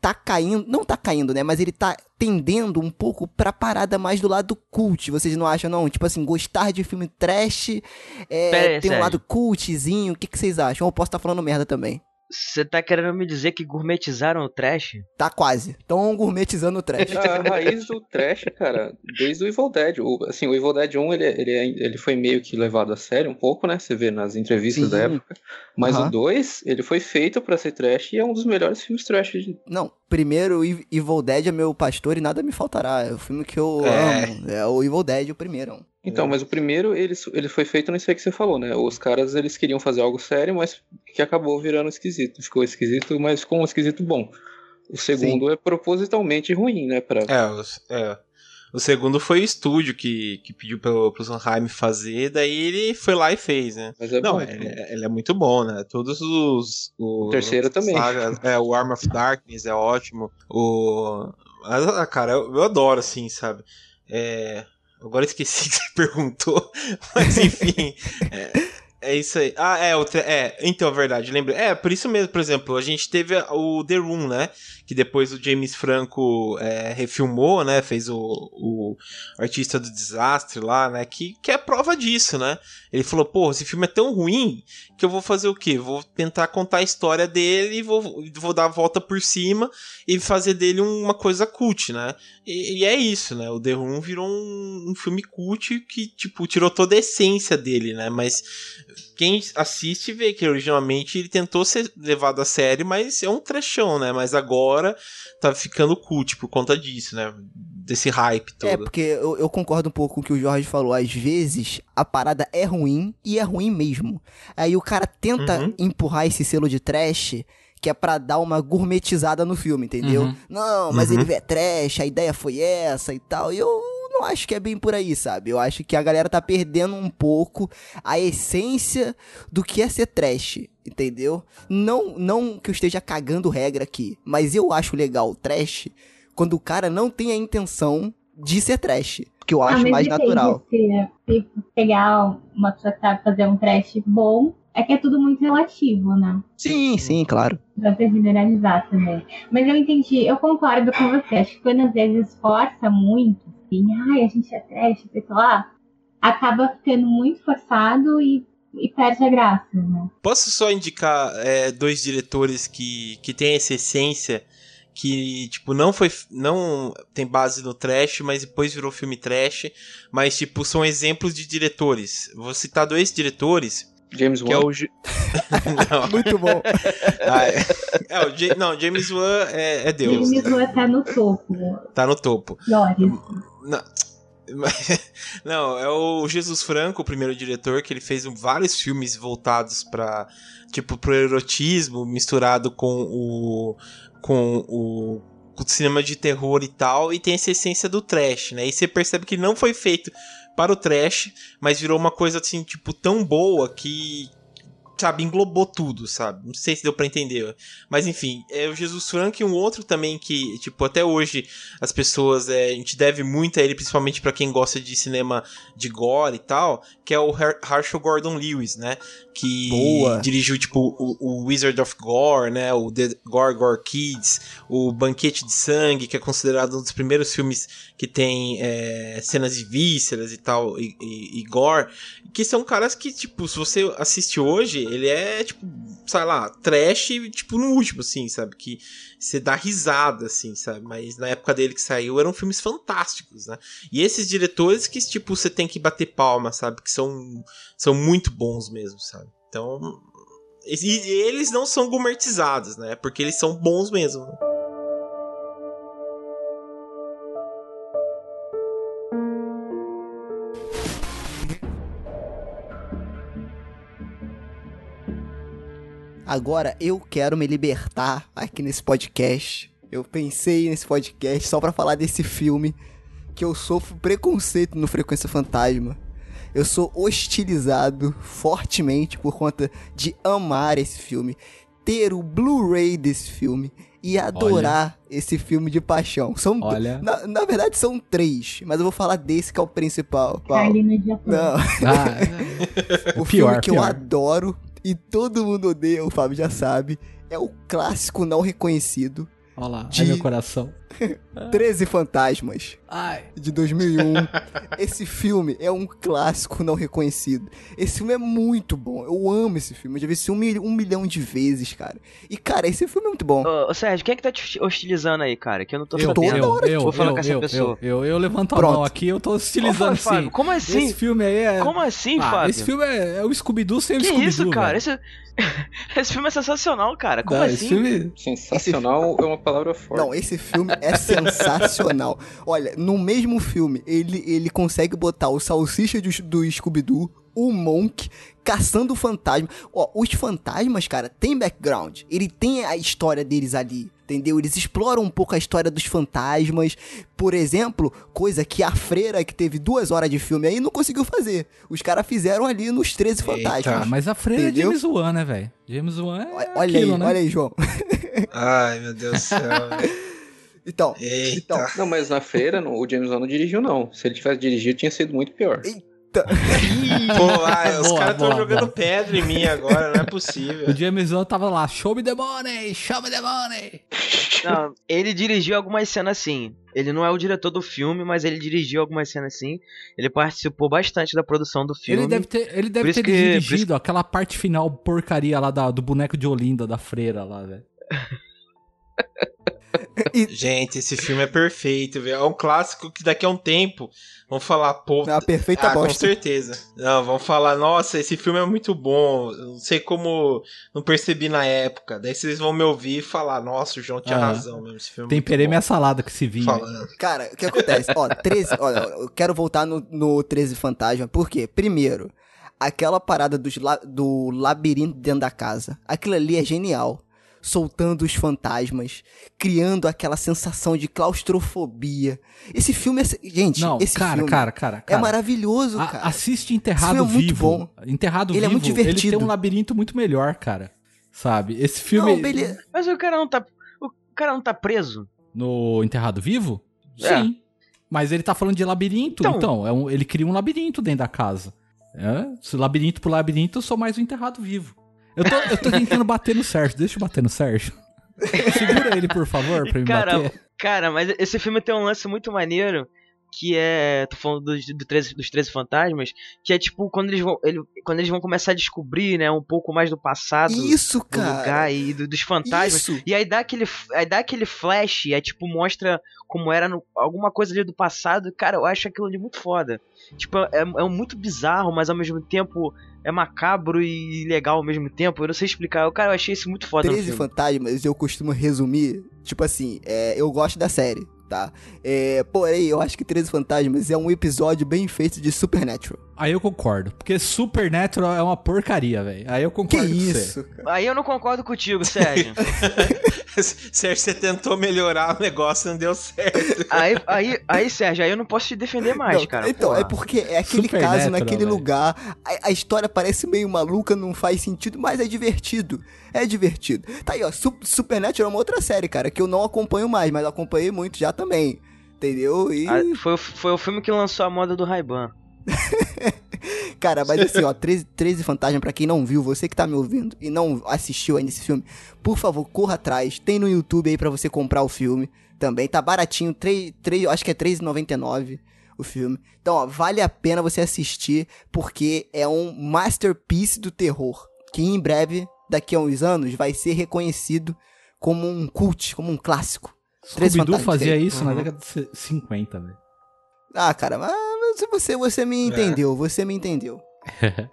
Speaker 3: tá caindo, não tá caindo, né, mas ele tá tendendo um pouco pra parada mais do lado cult. Vocês não acham não? Tipo assim, gostar de filme trash, é,
Speaker 5: aí,
Speaker 3: tem um lado cultzinho. O que, que vocês acham? Ou eu posso estar falando merda também?
Speaker 5: Você tá querendo me dizer que gourmetizaram o trash?
Speaker 3: Tá quase. Tão gourmetizando o trash.
Speaker 7: A raiz do trash, cara, desde o Evil Dead. O, assim, o Evil Dead 1, ele, ele, ele foi meio que levado a sério um pouco, né? Você vê nas entrevistas
Speaker 3: Sim.
Speaker 7: da época. Mas
Speaker 3: Aham.
Speaker 7: o 2, ele foi feito pra ser trash e é um dos melhores filmes trash de...
Speaker 3: Não, primeiro Ev- Evil Dead é meu pastor e nada me faltará. É o filme que eu
Speaker 6: É.
Speaker 3: amo. É o Evil Dead, o primeiro.
Speaker 7: Então, mas o primeiro, ele, ele foi feito nisso aí que você falou, né? Os caras, eles queriam fazer algo sério, mas que acabou virando esquisito. Ficou esquisito, mas com um esquisito bom. O segundo é propositalmente ruim, né? Pra...
Speaker 6: É, os- é. O segundo foi o estúdio que, que pediu pro, pro Sanheim fazer, daí ele foi lá e fez, né?
Speaker 7: Mas é
Speaker 6: Não,
Speaker 7: bom.
Speaker 6: ele, é- ele é muito bom, né? Todos os. O,
Speaker 7: O terceiro também.
Speaker 6: saga- é, o Arm of Darkness é ótimo. O. Ah, cara, eu, eu adoro, assim, sabe? É. Agora esqueci que você perguntou, mas enfim. é, é isso aí. Ah, é, o tre- é, então, é verdade, lembra? É, por isso mesmo, por exemplo, a gente teve o The Room, né? Que depois o James Franco é, refilmou, né? Fez o, o Artista do Desastre lá, né? Que, que é prova disso, né? Ele falou, pô, esse filme é tão ruim que eu vou fazer o quê? Vou tentar contar a história dele e vou, vou dar a volta por cima e fazer dele uma coisa cult, né? E, e é isso, né? O The Room virou um, um filme cult que, tipo, tirou toda a essência dele, né? Mas quem assiste vê que originalmente ele tentou ser levado a sério, mas é um trechão, né? Mas agora tá ficando cult por conta disso, né? Desse hype todo.
Speaker 3: É, porque eu, eu concordo um pouco com o que o Jorge falou. Às vezes a parada é ruim e é ruim mesmo. Aí o cara tenta
Speaker 6: Uhum.
Speaker 3: empurrar esse selo de trash que é pra dar uma gourmetizada no filme, entendeu?
Speaker 4: Uhum.
Speaker 3: Não, mas
Speaker 6: Uhum.
Speaker 3: ele vê trash, a ideia foi essa e tal. E eu não acho que é bem por aí, sabe? Eu acho que a galera tá perdendo um pouco a essência do que é ser trash, entendeu? Não, não que eu esteja cagando regra aqui, mas eu acho legal o trash quando o cara não tem a intenção de ser trash, que eu
Speaker 8: Ah,
Speaker 3: acho mais natural.
Speaker 8: Se, se pegar uma pessoa que sabe fazer um trash bom, é que é tudo muito relativo, né?
Speaker 3: Sim, sim, claro.
Speaker 8: Dá pra generalizar também. Mas eu entendi, eu concordo com você. Acho que quando às vezes força muito, assim, ai, a gente é trash, sei lá, acaba ficando muito forçado e, e perde a graça, né?
Speaker 6: Posso só indicar é, dois diretores que, que têm essa essência que, tipo, não foi. Não tem base no trash, mas depois virou filme trash. Mas, tipo, são exemplos de diretores. Vou citar dois diretores.
Speaker 7: James
Speaker 6: é
Speaker 7: Wan.
Speaker 6: o. Ju- não,
Speaker 3: Muito bom.
Speaker 6: ah, é, é, o Ja- não, James Wan é, é Deus.
Speaker 8: James Wan tá no topo.
Speaker 6: Tá no topo.
Speaker 8: Doris.
Speaker 6: Não, não, é o Jesus Franco, o primeiro diretor, que ele fez vários filmes voltados para tipo pro erotismo misturado com o com o, com o cinema de terror e tal, e tem essa essência do trash, né? E você percebe que não foi feito para o trash, mas virou uma coisa assim, tipo, tão boa que sabe, englobou tudo, sabe? Não sei se deu pra entender. Mas enfim, é o Jesus Franco e um outro também que, tipo, até hoje as pessoas, é, a gente deve muito a ele, principalmente pra quem gosta de cinema de gore e tal, que é o Her Herschel Gordon Lewis, né? Que
Speaker 3: Boa.
Speaker 6: dirigiu, tipo, o, o Wizard of Gore, né? O The Gore Gore Kids, o Banquete de Sangue, que é considerado um dos primeiros filmes que tem é, cenas de vísceras e tal, e, e- e gore, que são caras que, tipo, se você assiste hoje, ele é, tipo, sei lá, trash, tipo, no último, assim, sabe? Que você dá risada, assim, sabe? Mas na época dele que saiu, eram filmes fantásticos, né? E esses diretores que, tipo, você tem que bater palma, sabe? Que são, são muito bons mesmo, sabe? Então. E eles não são gourmetizados, né? Porque eles são bons mesmo. né?
Speaker 3: Agora eu quero me libertar aqui nesse podcast. Eu pensei nesse podcast só pra falar desse filme que eu sofro preconceito no Frequência Fantasma. Eu sou hostilizado fortemente por conta de amar esse filme, ter o Blu-ray desse filme e adorar esse filme de paixão. São,
Speaker 4: Olha.
Speaker 3: na, na verdade são três, mas eu vou falar desse que é o principal. Não.
Speaker 4: Ah,
Speaker 3: O
Speaker 4: o
Speaker 3: filme
Speaker 4: pior,
Speaker 3: que eu
Speaker 4: pior.
Speaker 3: adoro e todo mundo odeia, o Fábio já sabe, é o clássico não reconhecido
Speaker 4: Olha lá,
Speaker 3: De-
Speaker 4: ai meu coração.
Speaker 3: 13 Fantasmas,
Speaker 4: Ai.
Speaker 3: de 2001. esse filme é um clássico não reconhecido. Esse filme é muito bom, eu amo esse filme, eu já vi esse um, mil- um milhão de vezes, cara. E, cara, esse filme é muito bom.
Speaker 5: Ô, ô, Sérgio, quem é que tá te hostilizando aí, cara? Que eu não tô
Speaker 4: Eu,
Speaker 5: sabendo.
Speaker 4: eu, eu,
Speaker 5: Vou falar
Speaker 4: eu,
Speaker 5: com essa
Speaker 4: eu,
Speaker 5: pessoa.
Speaker 4: eu, eu, eu levanto a
Speaker 3: Pronto.
Speaker 4: mão aqui, eu tô
Speaker 5: Ô,
Speaker 4: hostilizando
Speaker 5: Fábio,
Speaker 4: sim.
Speaker 5: como assim?
Speaker 4: Esse filme aí é.
Speaker 5: Como assim,
Speaker 4: Ah,
Speaker 5: Fábio?
Speaker 4: esse filme é, é o Scooby-Doo sem o
Speaker 5: Que
Speaker 4: Scooby-Doo.
Speaker 5: isso, cara?
Speaker 4: velho.
Speaker 5: Esse... esse filme é sensacional, cara. Como
Speaker 4: Não,
Speaker 5: assim?
Speaker 4: Esse filme.
Speaker 7: Sensacional é uma palavra forte.
Speaker 3: Não, esse filme é sensacional. Olha, no mesmo filme, ele, ele consegue botar o salsicha do, do Scooby-Doo, o Monk, caçando o fantasma. Ó, os fantasmas, cara, tem background. Ele tem a história deles ali, entendeu? Eles exploram um pouco a história dos fantasmas. Por exemplo, coisa que a freira, que teve duas horas de filme aí, não conseguiu fazer. Os caras fizeram ali nos 13
Speaker 6: Eita.
Speaker 3: fantasmas.
Speaker 4: Ah, mas a freira
Speaker 3: Entendeu?
Speaker 4: é James Wan, né, velho? James Wan é.
Speaker 3: Olha-
Speaker 4: aquilo,
Speaker 3: aí,
Speaker 4: né?
Speaker 3: olha aí, João.
Speaker 6: Ai, meu Deus do céu.
Speaker 3: Então,
Speaker 6: Eita.
Speaker 3: então,
Speaker 7: Não, mas na feira não- o James Wan não dirigiu, não. Se ele tivesse dirigido, tinha sido muito pior.
Speaker 6: Pô, ai, os
Speaker 4: Boa,
Speaker 6: caras estão jogando
Speaker 4: boa.
Speaker 6: pedra em mim agora, não é possível.
Speaker 4: O James Wan tava lá, show me the money, show me the money.
Speaker 5: Não, ele dirigiu algumas cenas assim. Ele não é o diretor do filme, mas ele dirigiu algumas cenas assim. Ele participou bastante da produção do filme.
Speaker 4: Ele deve ter, ele deve ter
Speaker 5: que-
Speaker 4: dirigido
Speaker 5: isso-
Speaker 4: aquela parte final porcaria lá da- do boneco de Olinda, da freira lá, velho.
Speaker 6: Gente, esse filme é perfeito, velho. É um clássico que daqui a um tempo vão falar, pô.
Speaker 3: é uma perfeita
Speaker 6: ah, com
Speaker 3: bosta.
Speaker 6: certeza. Não, vão falar, nossa, esse filme é muito bom. Eu Não sei como não percebi na época. Daí vocês vão me ouvir e falar, nossa, o João tinha
Speaker 4: Aham.
Speaker 6: razão mesmo. Esse filme é
Speaker 4: Temperei
Speaker 6: muito
Speaker 4: minha salada com esse vinho.
Speaker 6: Falando.
Speaker 3: Cara, o que acontece? Ó, 13. Olha, eu quero voltar no, no 13 Fantasma. Por quê? Primeiro, aquela parada dos la- do labirinto dentro da casa. Aquilo ali é genial. Soltando os fantasmas, criando aquela sensação de claustrofobia. Esse filme é. Gente,
Speaker 4: Não,
Speaker 3: esse
Speaker 4: cara,
Speaker 3: filme
Speaker 4: cara, cara,
Speaker 3: é
Speaker 4: cara.
Speaker 3: maravilhoso,
Speaker 4: A-
Speaker 3: cara.
Speaker 4: assiste
Speaker 3: Esse
Speaker 4: Enterrado
Speaker 3: filme é muito
Speaker 4: Vivo.
Speaker 3: bom.
Speaker 4: Enterrado
Speaker 3: Ele é
Speaker 4: Vivo,
Speaker 3: muito divertido.
Speaker 4: ele tem um labirinto muito melhor, cara. Sabe? Esse filme
Speaker 3: Não, beleza.
Speaker 5: Mas o cara não tá. O cara não tá preso.
Speaker 4: no Enterrado Vivo?
Speaker 5: É.
Speaker 4: Sim. Mas ele tá falando de labirinto, então,
Speaker 5: Então-
Speaker 4: é um- ele cria um labirinto dentro da casa. É? Se labirinto por labirinto, eu sou mais o Enterrado Vivo. Eu tô, eu tô tentando bater no Sérgio, deixa eu bater no Sérgio. Segura ele, por favor, pra me
Speaker 5: Cara,
Speaker 4: bater.
Speaker 5: cara, mas esse filme tem um lance muito maneiro. Que é. Tô falando dos, do 13, dos 13 fantasmas. Que é tipo quando eles vão. Ele, quando eles vão começar a descobrir, né? Um pouco mais do passado
Speaker 3: Isso,
Speaker 5: do
Speaker 3: cara.
Speaker 5: lugar e do- dos fantasmas.
Speaker 3: Isso.
Speaker 5: E aí dá aquele, aí dá aquele flash, é tipo, mostra como era no- alguma coisa ali do passado. Cara, eu acho aquilo ali muito foda. Tipo, é, é muito bizarro, mas ao mesmo tempo é macabro e legal ao mesmo tempo. Eu não sei explicar. Eu, cara, eu achei isso muito foda no
Speaker 3: 13
Speaker 5: filme.
Speaker 3: fantasmas, eu costumo resumir, tipo assim, é, eu gosto da série, tá? É, porém, eu acho que 13 fantasmas é um episódio bem feito de Supernatural.
Speaker 4: Aí eu concordo. Porque Supernatural é uma porcaria, velho. Aí eu
Speaker 3: Que
Speaker 4: concordo com você.
Speaker 3: isso.
Speaker 5: Aí eu não concordo contigo, Sérgio.
Speaker 6: Sérgio, você tentou melhorar o negócio e não deu certo.
Speaker 5: aí, aí, aí, Sérgio, aí eu não posso te defender mais,
Speaker 3: Não,
Speaker 5: cara.
Speaker 3: então,
Speaker 5: porra.
Speaker 3: é porque é aquele caso naquele
Speaker 4: velho.
Speaker 3: lugar. A, a história parece meio maluca, não faz sentido, mas é divertido. É divertido. Tá aí, ó. Su- Supernatural é uma outra série, cara, que eu não acompanho mais, mas acompanhei muito já também. Entendeu? E.
Speaker 5: Ah, foi, o- foi o filme que lançou a moda do Ray-Ban.
Speaker 3: Cara, mas assim, ó, 13, 13 Fantasmas, pra quem não viu, você que tá me ouvindo e não assistiu ainda esse filme, por favor, corra atrás. Tem no YouTube aí pra você comprar o filme também. Tá baratinho, 3, 3, acho que é R$3,99 o filme. Então, ó, vale a pena você assistir, porque é um masterpiece do terror. Que em breve, daqui a uns anos, vai ser reconhecido como um cult, como um clássico.
Speaker 4: Scooby-Doo
Speaker 3: Fantasmas,
Speaker 4: fazia
Speaker 3: tem.
Speaker 4: isso na
Speaker 6: Uhum.
Speaker 4: década de 50, velho.
Speaker 3: Ah, cara, mas você, você me entendeu, você me entendeu.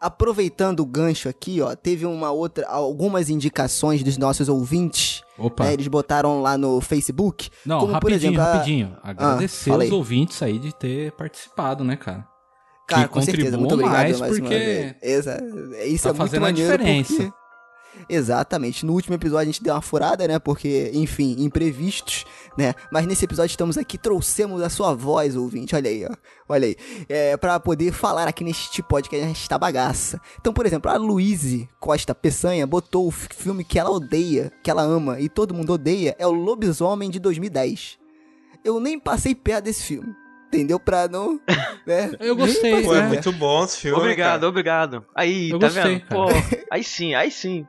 Speaker 3: Aproveitando o gancho aqui, ó, teve uma outra, algumas indicações dos nossos ouvintes.
Speaker 4: Opa.
Speaker 3: né, eles botaram lá no Facebook.
Speaker 4: Não,
Speaker 3: como, por
Speaker 4: rapidinho,
Speaker 3: exemplo, a-
Speaker 4: rapidinho. Agradecer
Speaker 3: fala
Speaker 4: os
Speaker 3: aí.
Speaker 4: ouvintes aí de ter participado, né, cara?
Speaker 3: Cara,
Speaker 4: que
Speaker 3: com certeza, muito obrigado
Speaker 4: mais
Speaker 3: mais
Speaker 4: porque.
Speaker 3: Exa- isso
Speaker 4: tá
Speaker 3: é muito
Speaker 4: fazendo a
Speaker 3: maneiro
Speaker 4: diferença.
Speaker 3: porque- Exatamente. No último episódio a gente deu uma furada, né? Porque, enfim, imprevistos, né? Mas nesse episódio estamos aqui, trouxemos a sua voz, ouvinte. Olha aí, ó. Olha aí. É, pra poder falar aqui neste podcast da bagaça. Então, por exemplo, a Luíse Costa Peçanha botou o fi- filme que ela odeia, que ela ama e todo mundo odeia, é o Lobisomem de 2010. Eu nem passei perto desse filme. Entendeu? Pra não. Né?
Speaker 4: Eu gostei,
Speaker 6: Pô, é
Speaker 4: né?
Speaker 6: muito bom esse filme.
Speaker 5: Obrigado,
Speaker 6: cara.
Speaker 5: obrigado. Aí,
Speaker 4: Eu
Speaker 5: tá
Speaker 4: gostei,
Speaker 5: vendo?
Speaker 4: cara.
Speaker 5: Pô, aí sim, aí sim.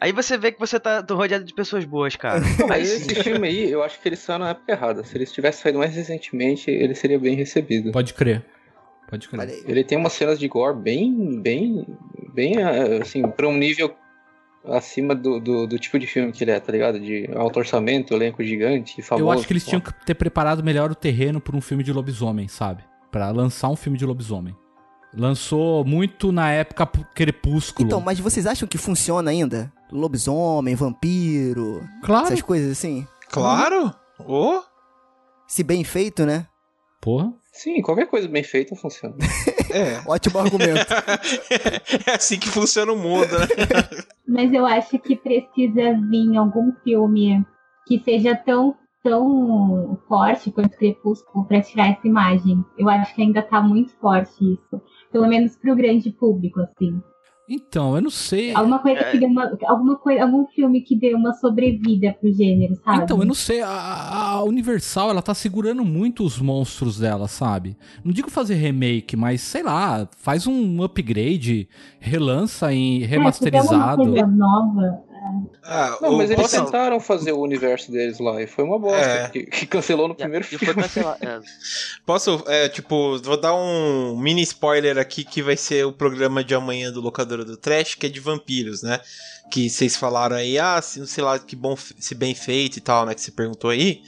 Speaker 5: Aí você vê que você tá rodeado de pessoas boas, cara. Aí
Speaker 7: esse filme aí, eu acho que ele saiu na época errada. Se ele tivesse saído mais recentemente, ele seria bem recebido.
Speaker 4: Pode crer. Pode crer.
Speaker 7: Ele tem umas cenas de gore bem, bem, bem, ah, assim, pra um nível acima do, do, do tipo de filme que ele é, tá ligado? De alto orçamento, elenco gigante, famoso.
Speaker 4: Eu acho que eles tinham que ter preparado melhor o terreno pra um filme de lobisomem, sabe? Pra lançar um filme de lobisomem. Lançou muito na época Crepúsculo.
Speaker 3: Então, mas vocês acham que funciona ainda? Lobisomem, vampiro,
Speaker 4: claro.
Speaker 3: essas coisas assim?
Speaker 6: Claro! Ô!
Speaker 3: Se bem feito, né?
Speaker 4: Porra.
Speaker 7: Sim, qualquer coisa bem feita funciona.
Speaker 6: É.
Speaker 3: Ótimo argumento.
Speaker 6: é assim que funciona o mundo, né?
Speaker 8: Mas eu acho que precisa vir algum filme que seja tão, tão forte quanto Crepúsculo pra tirar essa imagem. Eu acho que ainda tá muito forte isso. Pelo menos pro grande público, assim.
Speaker 4: Então, eu não sei.
Speaker 8: Alguma coisa que dê uma. Alguma coisa, algum filme que dê uma sobrevida pro gênero, sabe?
Speaker 4: Então, eu não sei, a, a Universal, ela tá segurando muito os monstros dela, sabe? Não digo fazer remake, mas sei lá, faz um upgrade, relança em
Speaker 8: É, se
Speaker 4: remasterizado.
Speaker 8: coisa nova.
Speaker 6: Ah,
Speaker 7: Não, mas eles
Speaker 6: posso-
Speaker 7: tentaram fazer o universo deles lá e foi uma bosta,
Speaker 6: É.
Speaker 7: que, que cancelou no primeiro filme.
Speaker 5: foi cancelado. É.
Speaker 6: Posso, é, tipo, vou dar um mini spoiler aqui que vai ser o programa de amanhã do Locadora do Trash, que é de vampiros, né? Que vocês falaram aí, ah, se, sei lá, que bom, se bem feito e tal, né? Que você perguntou aí.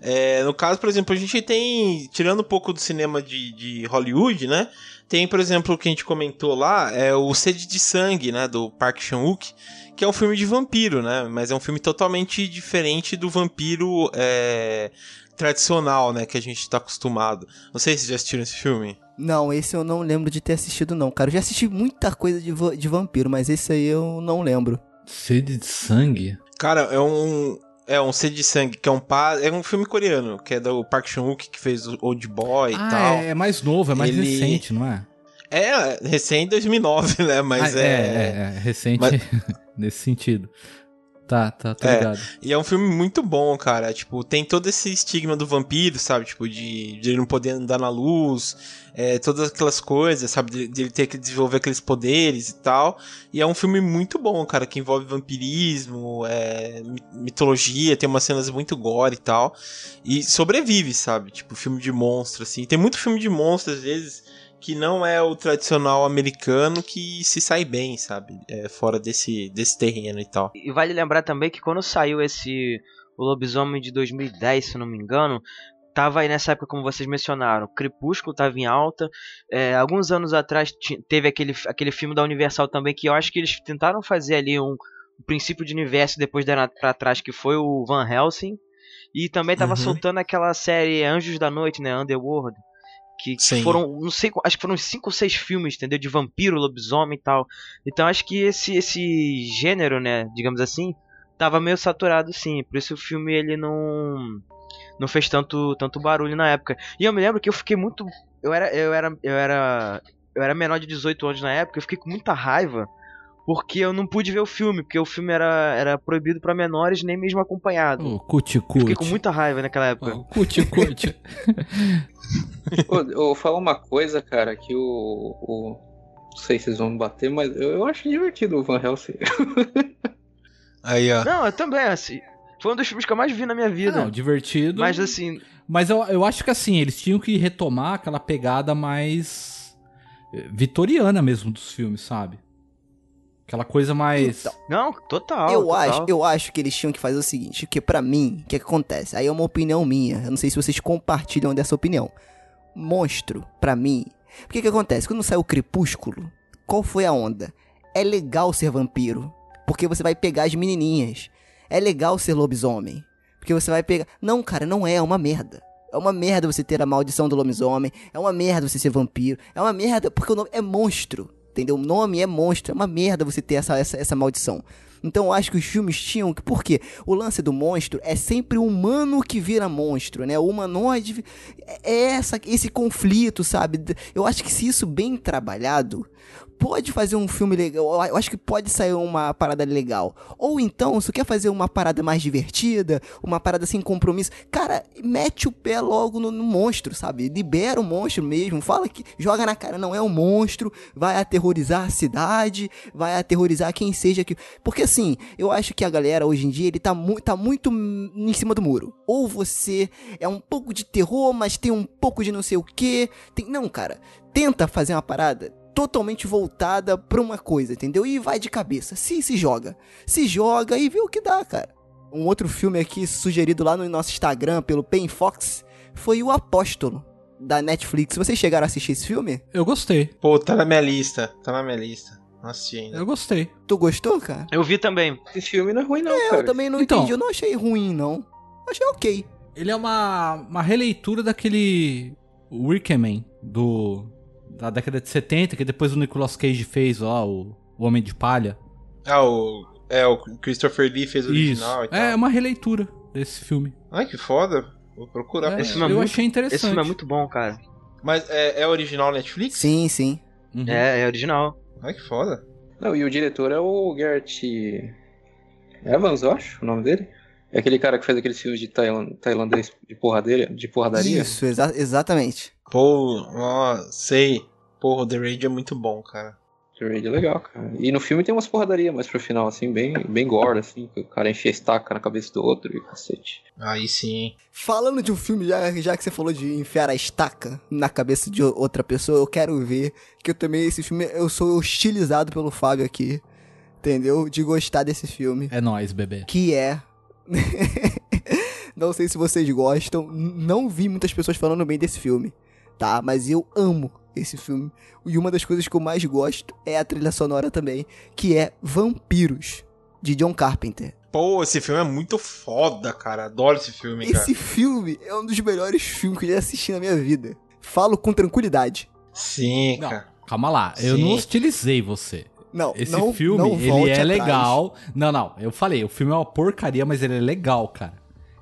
Speaker 6: É, no caso, por exemplo, a gente tem, tirando um pouco do cinema de, de Hollywood, né? Tem, por exemplo, o que a gente comentou lá, é o Sede de Sangue, né? Do Park Chan-wook, que é um filme de vampiro, né? Mas é um filme totalmente diferente do vampiro é, tradicional, né? Que a gente tá acostumado. Não sei se vocês já assistiram esse filme.
Speaker 3: Não, esse eu não lembro de ter assistido, não, cara. Eu já assisti muita coisa de, de vampiro, mas esse aí eu não lembro.
Speaker 4: Sede de sangue?
Speaker 6: Cara, é um. É um Sede de Sangue, que é um pa... é um filme coreano, que é do Park Chan-wook, que fez o Old Boy e
Speaker 4: ah,
Speaker 6: tal.
Speaker 4: É, é mais novo, é mais
Speaker 6: Ele-
Speaker 4: recente, não é?
Speaker 6: É, recém 2009, né? Mas
Speaker 4: Ah,
Speaker 6: é...
Speaker 4: é, é, recente
Speaker 6: Mas-
Speaker 4: nesse sentido. Tá, tá,
Speaker 6: É.
Speaker 4: ligado.
Speaker 6: E é um filme muito bom, cara. Tipo, tem todo esse estigma do vampiro, sabe? Tipo, de, de ele não poder andar na luz, é, todas aquelas coisas, sabe? De, de ele ter que desenvolver aqueles poderes e tal. E é um filme muito bom, cara, que envolve vampirismo, é, mi- mitologia, tem umas cenas muito gore e tal. E sobrevive, sabe? Tipo, filme de monstro, assim. Tem muito filme de monstro, às vezes, que não é o tradicional americano que se sai bem, sabe? É, fora desse, desse terreno e tal.
Speaker 5: E vale lembrar também que quando saiu esse o Lobisomem de 2010, se não me engano, tava aí nessa época, como vocês mencionaram, Crepúsculo tava em alta. É, alguns anos atrás teve aquele, aquele filme da Universal também, que eu acho que eles tentaram fazer ali um, um princípio de universo depois deram pra trás, que foi o Van Helsing. E também tava
Speaker 6: Uhum.
Speaker 5: soltando aquela série Anjos da Noite, né? Underworld. Que
Speaker 6: Sim.
Speaker 5: foram, não sei, acho que foram 5 ou 6 filmes, entendeu? De vampiro, lobisomem e tal. Então acho que esse, esse gênero, né, digamos assim, tava meio saturado sim. Por isso o filme ele não não fez tanto tanto barulho na época. E eu me lembro que eu fiquei muito eu era eu era eu era eu era menor de 18 anos na época, eu fiquei com muita raiva porque eu não pude ver o filme, porque o filme era, era proibido pra menores, nem mesmo acompanhado.
Speaker 4: Ô, cuti
Speaker 5: Eu Fiquei com
Speaker 4: cuti.
Speaker 5: muita raiva naquela época.
Speaker 4: Ô, Cuti cuti.
Speaker 7: Eu vou falar uma coisa, cara, que o. o não sei se vocês vão me bater, mas eu, eu acho divertido o Van Helsing.
Speaker 6: Aí, ó.
Speaker 5: Não, eu também, assim. Foi um dos filmes que eu mais vi na minha vida.
Speaker 4: Não, divertido.
Speaker 5: Mas assim,
Speaker 4: Mas eu, eu acho que assim, eles tinham que retomar aquela pegada mais vitoriana mesmo dos filmes, sabe? Aquela coisa mais.
Speaker 5: não, total.
Speaker 3: eu
Speaker 5: total.
Speaker 3: acho, eu acho que eles tinham que fazer o seguinte, que pra mim, o que, que acontece? Aí é uma opinião minha, eu não sei se vocês compartilham dessa opinião. Monstro, pra mim, o que que acontece? Quando saiu o Crepúsculo, qual foi a onda? É legal ser vampiro, porque você vai pegar as menininhas. É legal ser lobisomem, porque você vai pegar... Não, cara, não é, é uma merda. É uma merda você ter a maldição do lobisomem, é uma merda você ser vampiro, é uma merda porque o nome é monstro. Entendeu? O nome é monstro. É uma merda você ter essa, essa, essa maldição. Então eu acho que os filmes tinham que. Por quê? O lance do monstro é sempre o humano que vira monstro, né? O humanoide. É essa, esse conflito, sabe? Eu acho que se isso bem trabalhado. Pode fazer um filme legal. Eu acho que pode sair uma parada legal. Ou então, se quer fazer uma parada mais divertida, uma parada sem compromisso, cara, mete o pé logo no, no monstro, sabe? Libera o monstro mesmo. Fala que. Joga na cara, não é um monstro. Vai aterrorizar a cidade. Vai aterrorizar quem seja que. Porque assim, eu acho que a galera hoje em dia, ele tá, mu tá muito em cima do muro. Ou você é um pouco de terror, mas tem um pouco de não sei o que. Tem... Não, cara. Tenta fazer uma parada totalmente voltada pra uma coisa, entendeu? E vai de cabeça. Se se joga. Se joga e vê o que dá, cara. Um outro filme aqui sugerido lá no nosso Instagram pelo Pen Fox foi O Apóstolo, da Netflix. Vocês chegaram a assistir esse filme?
Speaker 4: Eu gostei.
Speaker 6: Pô, tá na minha lista. Tá na minha lista. Não assisti ainda.
Speaker 4: Eu gostei.
Speaker 3: Tu gostou, cara?
Speaker 5: Eu vi também.
Speaker 7: Esse filme não é ruim, não,
Speaker 3: É,
Speaker 7: cara.
Speaker 3: eu também não
Speaker 4: Então.
Speaker 3: entendi. Eu não achei ruim, não. Achei ok.
Speaker 4: Ele é uma, uma releitura daquele Wickerman do da década de 70, que depois o Nicolas Cage fez, ó, o, o Homem de Palha.
Speaker 6: Ah, o. É, o Christopher Lee fez o original
Speaker 4: Isso.
Speaker 6: e tal.
Speaker 4: É uma releitura desse filme.
Speaker 6: Ai, que foda. Vou procurar.
Speaker 4: É,
Speaker 6: pra
Speaker 5: Esse filme é
Speaker 4: eu
Speaker 5: muito-
Speaker 4: achei interessante.
Speaker 5: Esse filme é muito bom, cara.
Speaker 6: Mas é, é original Netflix?
Speaker 3: Sim, sim.
Speaker 4: Uhum.
Speaker 5: É, é original.
Speaker 6: Ai, que foda.
Speaker 7: Não, e o diretor é o Gert Evans, eu acho, o nome dele. É aquele cara que fez aqueles filmes de tailan- tailandês de porradeira, de porradaria.
Speaker 3: Isso, exa- exatamente.
Speaker 6: Pô, ó, sei. Porra, o The Raid é muito bom, cara.
Speaker 7: The Raid é legal, cara. E no filme tem umas porradarias mais pro final, assim, bem, bem gorda, assim, que o cara enfia a estaca na cabeça do outro e cacete.
Speaker 6: Aí sim.
Speaker 3: Falando de um filme, já, já que você falou de enfiar a estaca na cabeça de outra pessoa, eu quero ver que eu também, esse filme, eu sou hostilizado pelo Fábio aqui, entendeu? De gostar desse filme.
Speaker 4: É nóis, bebê.
Speaker 3: Que é. não sei se vocês gostam, não vi muitas pessoas falando bem desse filme, tá? Mas eu amo esse filme. E uma das coisas que eu mais gosto é a trilha sonora também, que é Vampiros, de John Carpenter.
Speaker 6: Pô, esse filme é muito foda, cara. Adoro esse filme, cara.
Speaker 3: Esse filme é um dos melhores filmes que eu já assisti na minha vida. Falo com tranquilidade.
Speaker 6: Sim,
Speaker 4: Não,
Speaker 6: cara.
Speaker 4: calma lá. Eu
Speaker 6: Sim.
Speaker 4: não hostilizei você.
Speaker 3: Não,
Speaker 4: Esse
Speaker 3: não,
Speaker 4: filme,
Speaker 3: não
Speaker 4: ele é
Speaker 3: atrás.
Speaker 4: legal. Não, não, eu falei, o filme é uma porcaria, mas ele é legal, cara.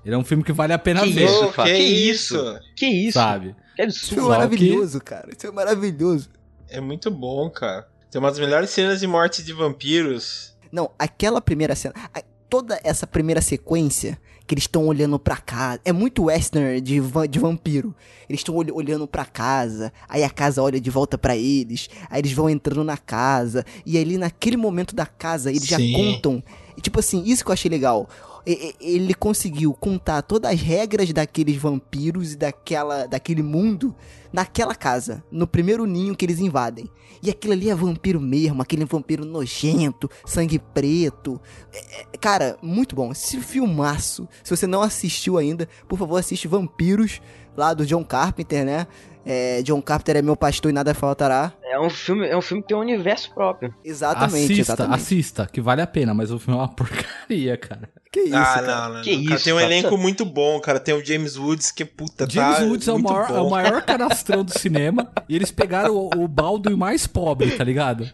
Speaker 4: Ele é um filme que vale a pena
Speaker 5: Que
Speaker 4: ver,
Speaker 5: isso,
Speaker 6: que
Speaker 5: Que
Speaker 6: isso?
Speaker 5: isso? Que isso?
Speaker 4: sabe?
Speaker 5: Que
Speaker 3: Isso
Speaker 5: absurdo.
Speaker 3: é
Speaker 4: Só
Speaker 3: maravilhoso, cara. Isso é maravilhoso.
Speaker 6: É muito bom, cara. Tem umas das melhores cenas de morte de vampiros.
Speaker 3: Não, aquela primeira cena. a- Toda essa primeira sequência que eles estão olhando pra casa. É muito western de, de vampiro. Eles estão ol- olhando pra casa. Aí a casa olha de volta pra eles. Aí eles vão entrando na casa. E ali naquele momento da casa, eles já
Speaker 6: Sim.
Speaker 3: contam. E, tipo assim, isso que eu achei legal. Ele conseguiu contar todas as regras daqueles vampiros e daquela, daquele mundo naquela casa, no primeiro ninho que eles invadem. E aquilo ali é vampiro mesmo, aquele vampiro nojento, sangue preto. É, é, cara, muito bom. Esse filmaço, se você não assistiu ainda, por favor, assiste Vampiros, lá do John Carpenter, né? É, John Carpenter é meu pastor e nada faltará.
Speaker 5: É um filme, é um filme que tem um universo próprio.
Speaker 3: Exatamente,
Speaker 4: assista,
Speaker 3: exatamente.
Speaker 4: assista, que vale a pena, mas o filme é uma porcaria, cara.
Speaker 3: Que isso,
Speaker 6: ah,
Speaker 3: cara.
Speaker 6: não, não.
Speaker 5: Que
Speaker 6: não. Cara,
Speaker 5: isso,
Speaker 6: tem um
Speaker 5: cara.
Speaker 6: elenco muito bom, cara. Tem o James Woods, que puta,
Speaker 4: James
Speaker 6: tá
Speaker 4: Woods é o, maior, é o maior canastrão do cinema e eles pegaram o, o Baldwin mais pobre, tá ligado?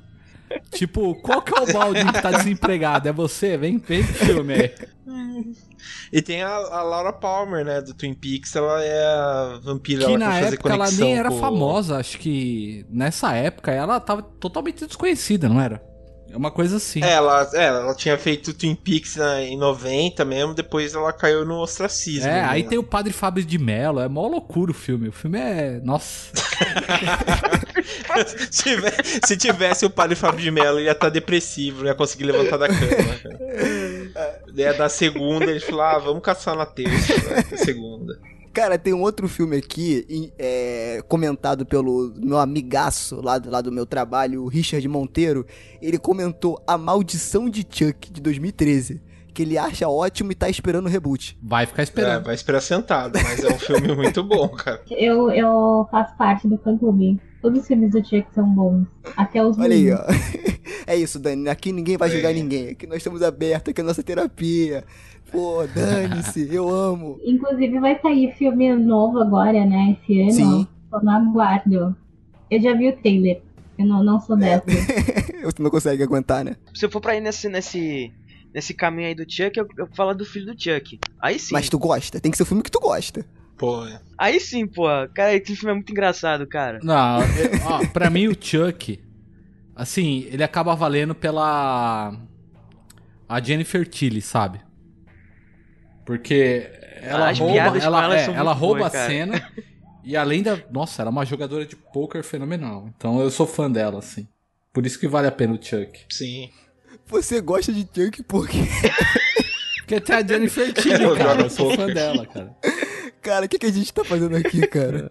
Speaker 4: Tipo, qual que é o Baldwin que tá desempregado? É você? Vem, vem pro filme aí.
Speaker 6: E tem a, a Laura Palmer, né, do Twin Peaks. Ela é a vampira,
Speaker 4: Que
Speaker 6: ela
Speaker 4: na época ela nem era
Speaker 6: com-
Speaker 4: famosa, acho que nessa época ela tava totalmente desconhecida, não era? É uma coisa assim.
Speaker 6: É, ela, é, ela tinha feito Twin Peaks na- em 90 mesmo, depois ela caiu no ostracismo.
Speaker 4: É,
Speaker 6: né?
Speaker 4: aí tem o Padre Fábio de Mello, é mó loucura o filme. O filme é. Nossa.
Speaker 6: se, tiver- se tivesse o padre Fábio de Mello, ele ia estar depressivo, não ia conseguir levantar da cama. cara. Ia dar segunda, ele falou, ah, vamos caçar na terça, né, na segunda.
Speaker 3: Cara, tem um outro filme aqui, é, comentado pelo meu amigaço lá, do- lá do meu trabalho, o Richard Monteiro. Ele comentou A Maldição de Chuck, de 2013. Que ele acha ótimo e tá esperando o reboot.
Speaker 4: Vai ficar
Speaker 6: É,
Speaker 4: esperando.
Speaker 6: vai esperar sentado, mas é um filme muito bom, cara.
Speaker 8: Eu, eu faço parte do fã-clube. Todos os filmes do Chuck são bons. Até os
Speaker 3: Olha aí, ó. É isso, Dani. Aqui ninguém vai julgar ninguém. Aqui nós estamos abertos, aqui é a nossa terapia. Pô, dane-se, eu amo.
Speaker 8: Inclusive vai sair filme novo agora, né? Esse ano.
Speaker 3: Sim.
Speaker 8: Tô no aguardo. Eu já vi o trailer. Eu não, não sou dessa.
Speaker 3: Você não consegue aguentar, né?
Speaker 5: Se eu for pra ir nesse, nesse, nesse caminho aí do Chuck, eu, eu falo do filho do Chuck. Aí sim.
Speaker 3: Mas tu gosta. Tem que ser o filme que tu gosta.
Speaker 6: Pô,
Speaker 5: Aí sim, pô. Cara, esse filme é muito engraçado, cara.
Speaker 4: Não, eu- ó, pra mim o Chuck, assim, ele acaba valendo pela. A Jennifer Tilly, sabe? Porque ela
Speaker 5: As
Speaker 4: rouba, ela,
Speaker 5: ela
Speaker 4: é, ela rouba
Speaker 5: boas,
Speaker 4: a cena. E além da. Nossa, ela é uma jogadora de poker fenomenal. Então eu sou fã dela, assim. Por isso que vale a pena o Chuck.
Speaker 6: sim.
Speaker 3: Você gosta de Chuck porque.
Speaker 4: Porque tem a Jennifer Tilly, cara. Eu sou fã dela, cara.
Speaker 3: Cara, o que, que a gente tá fazendo aqui, cara?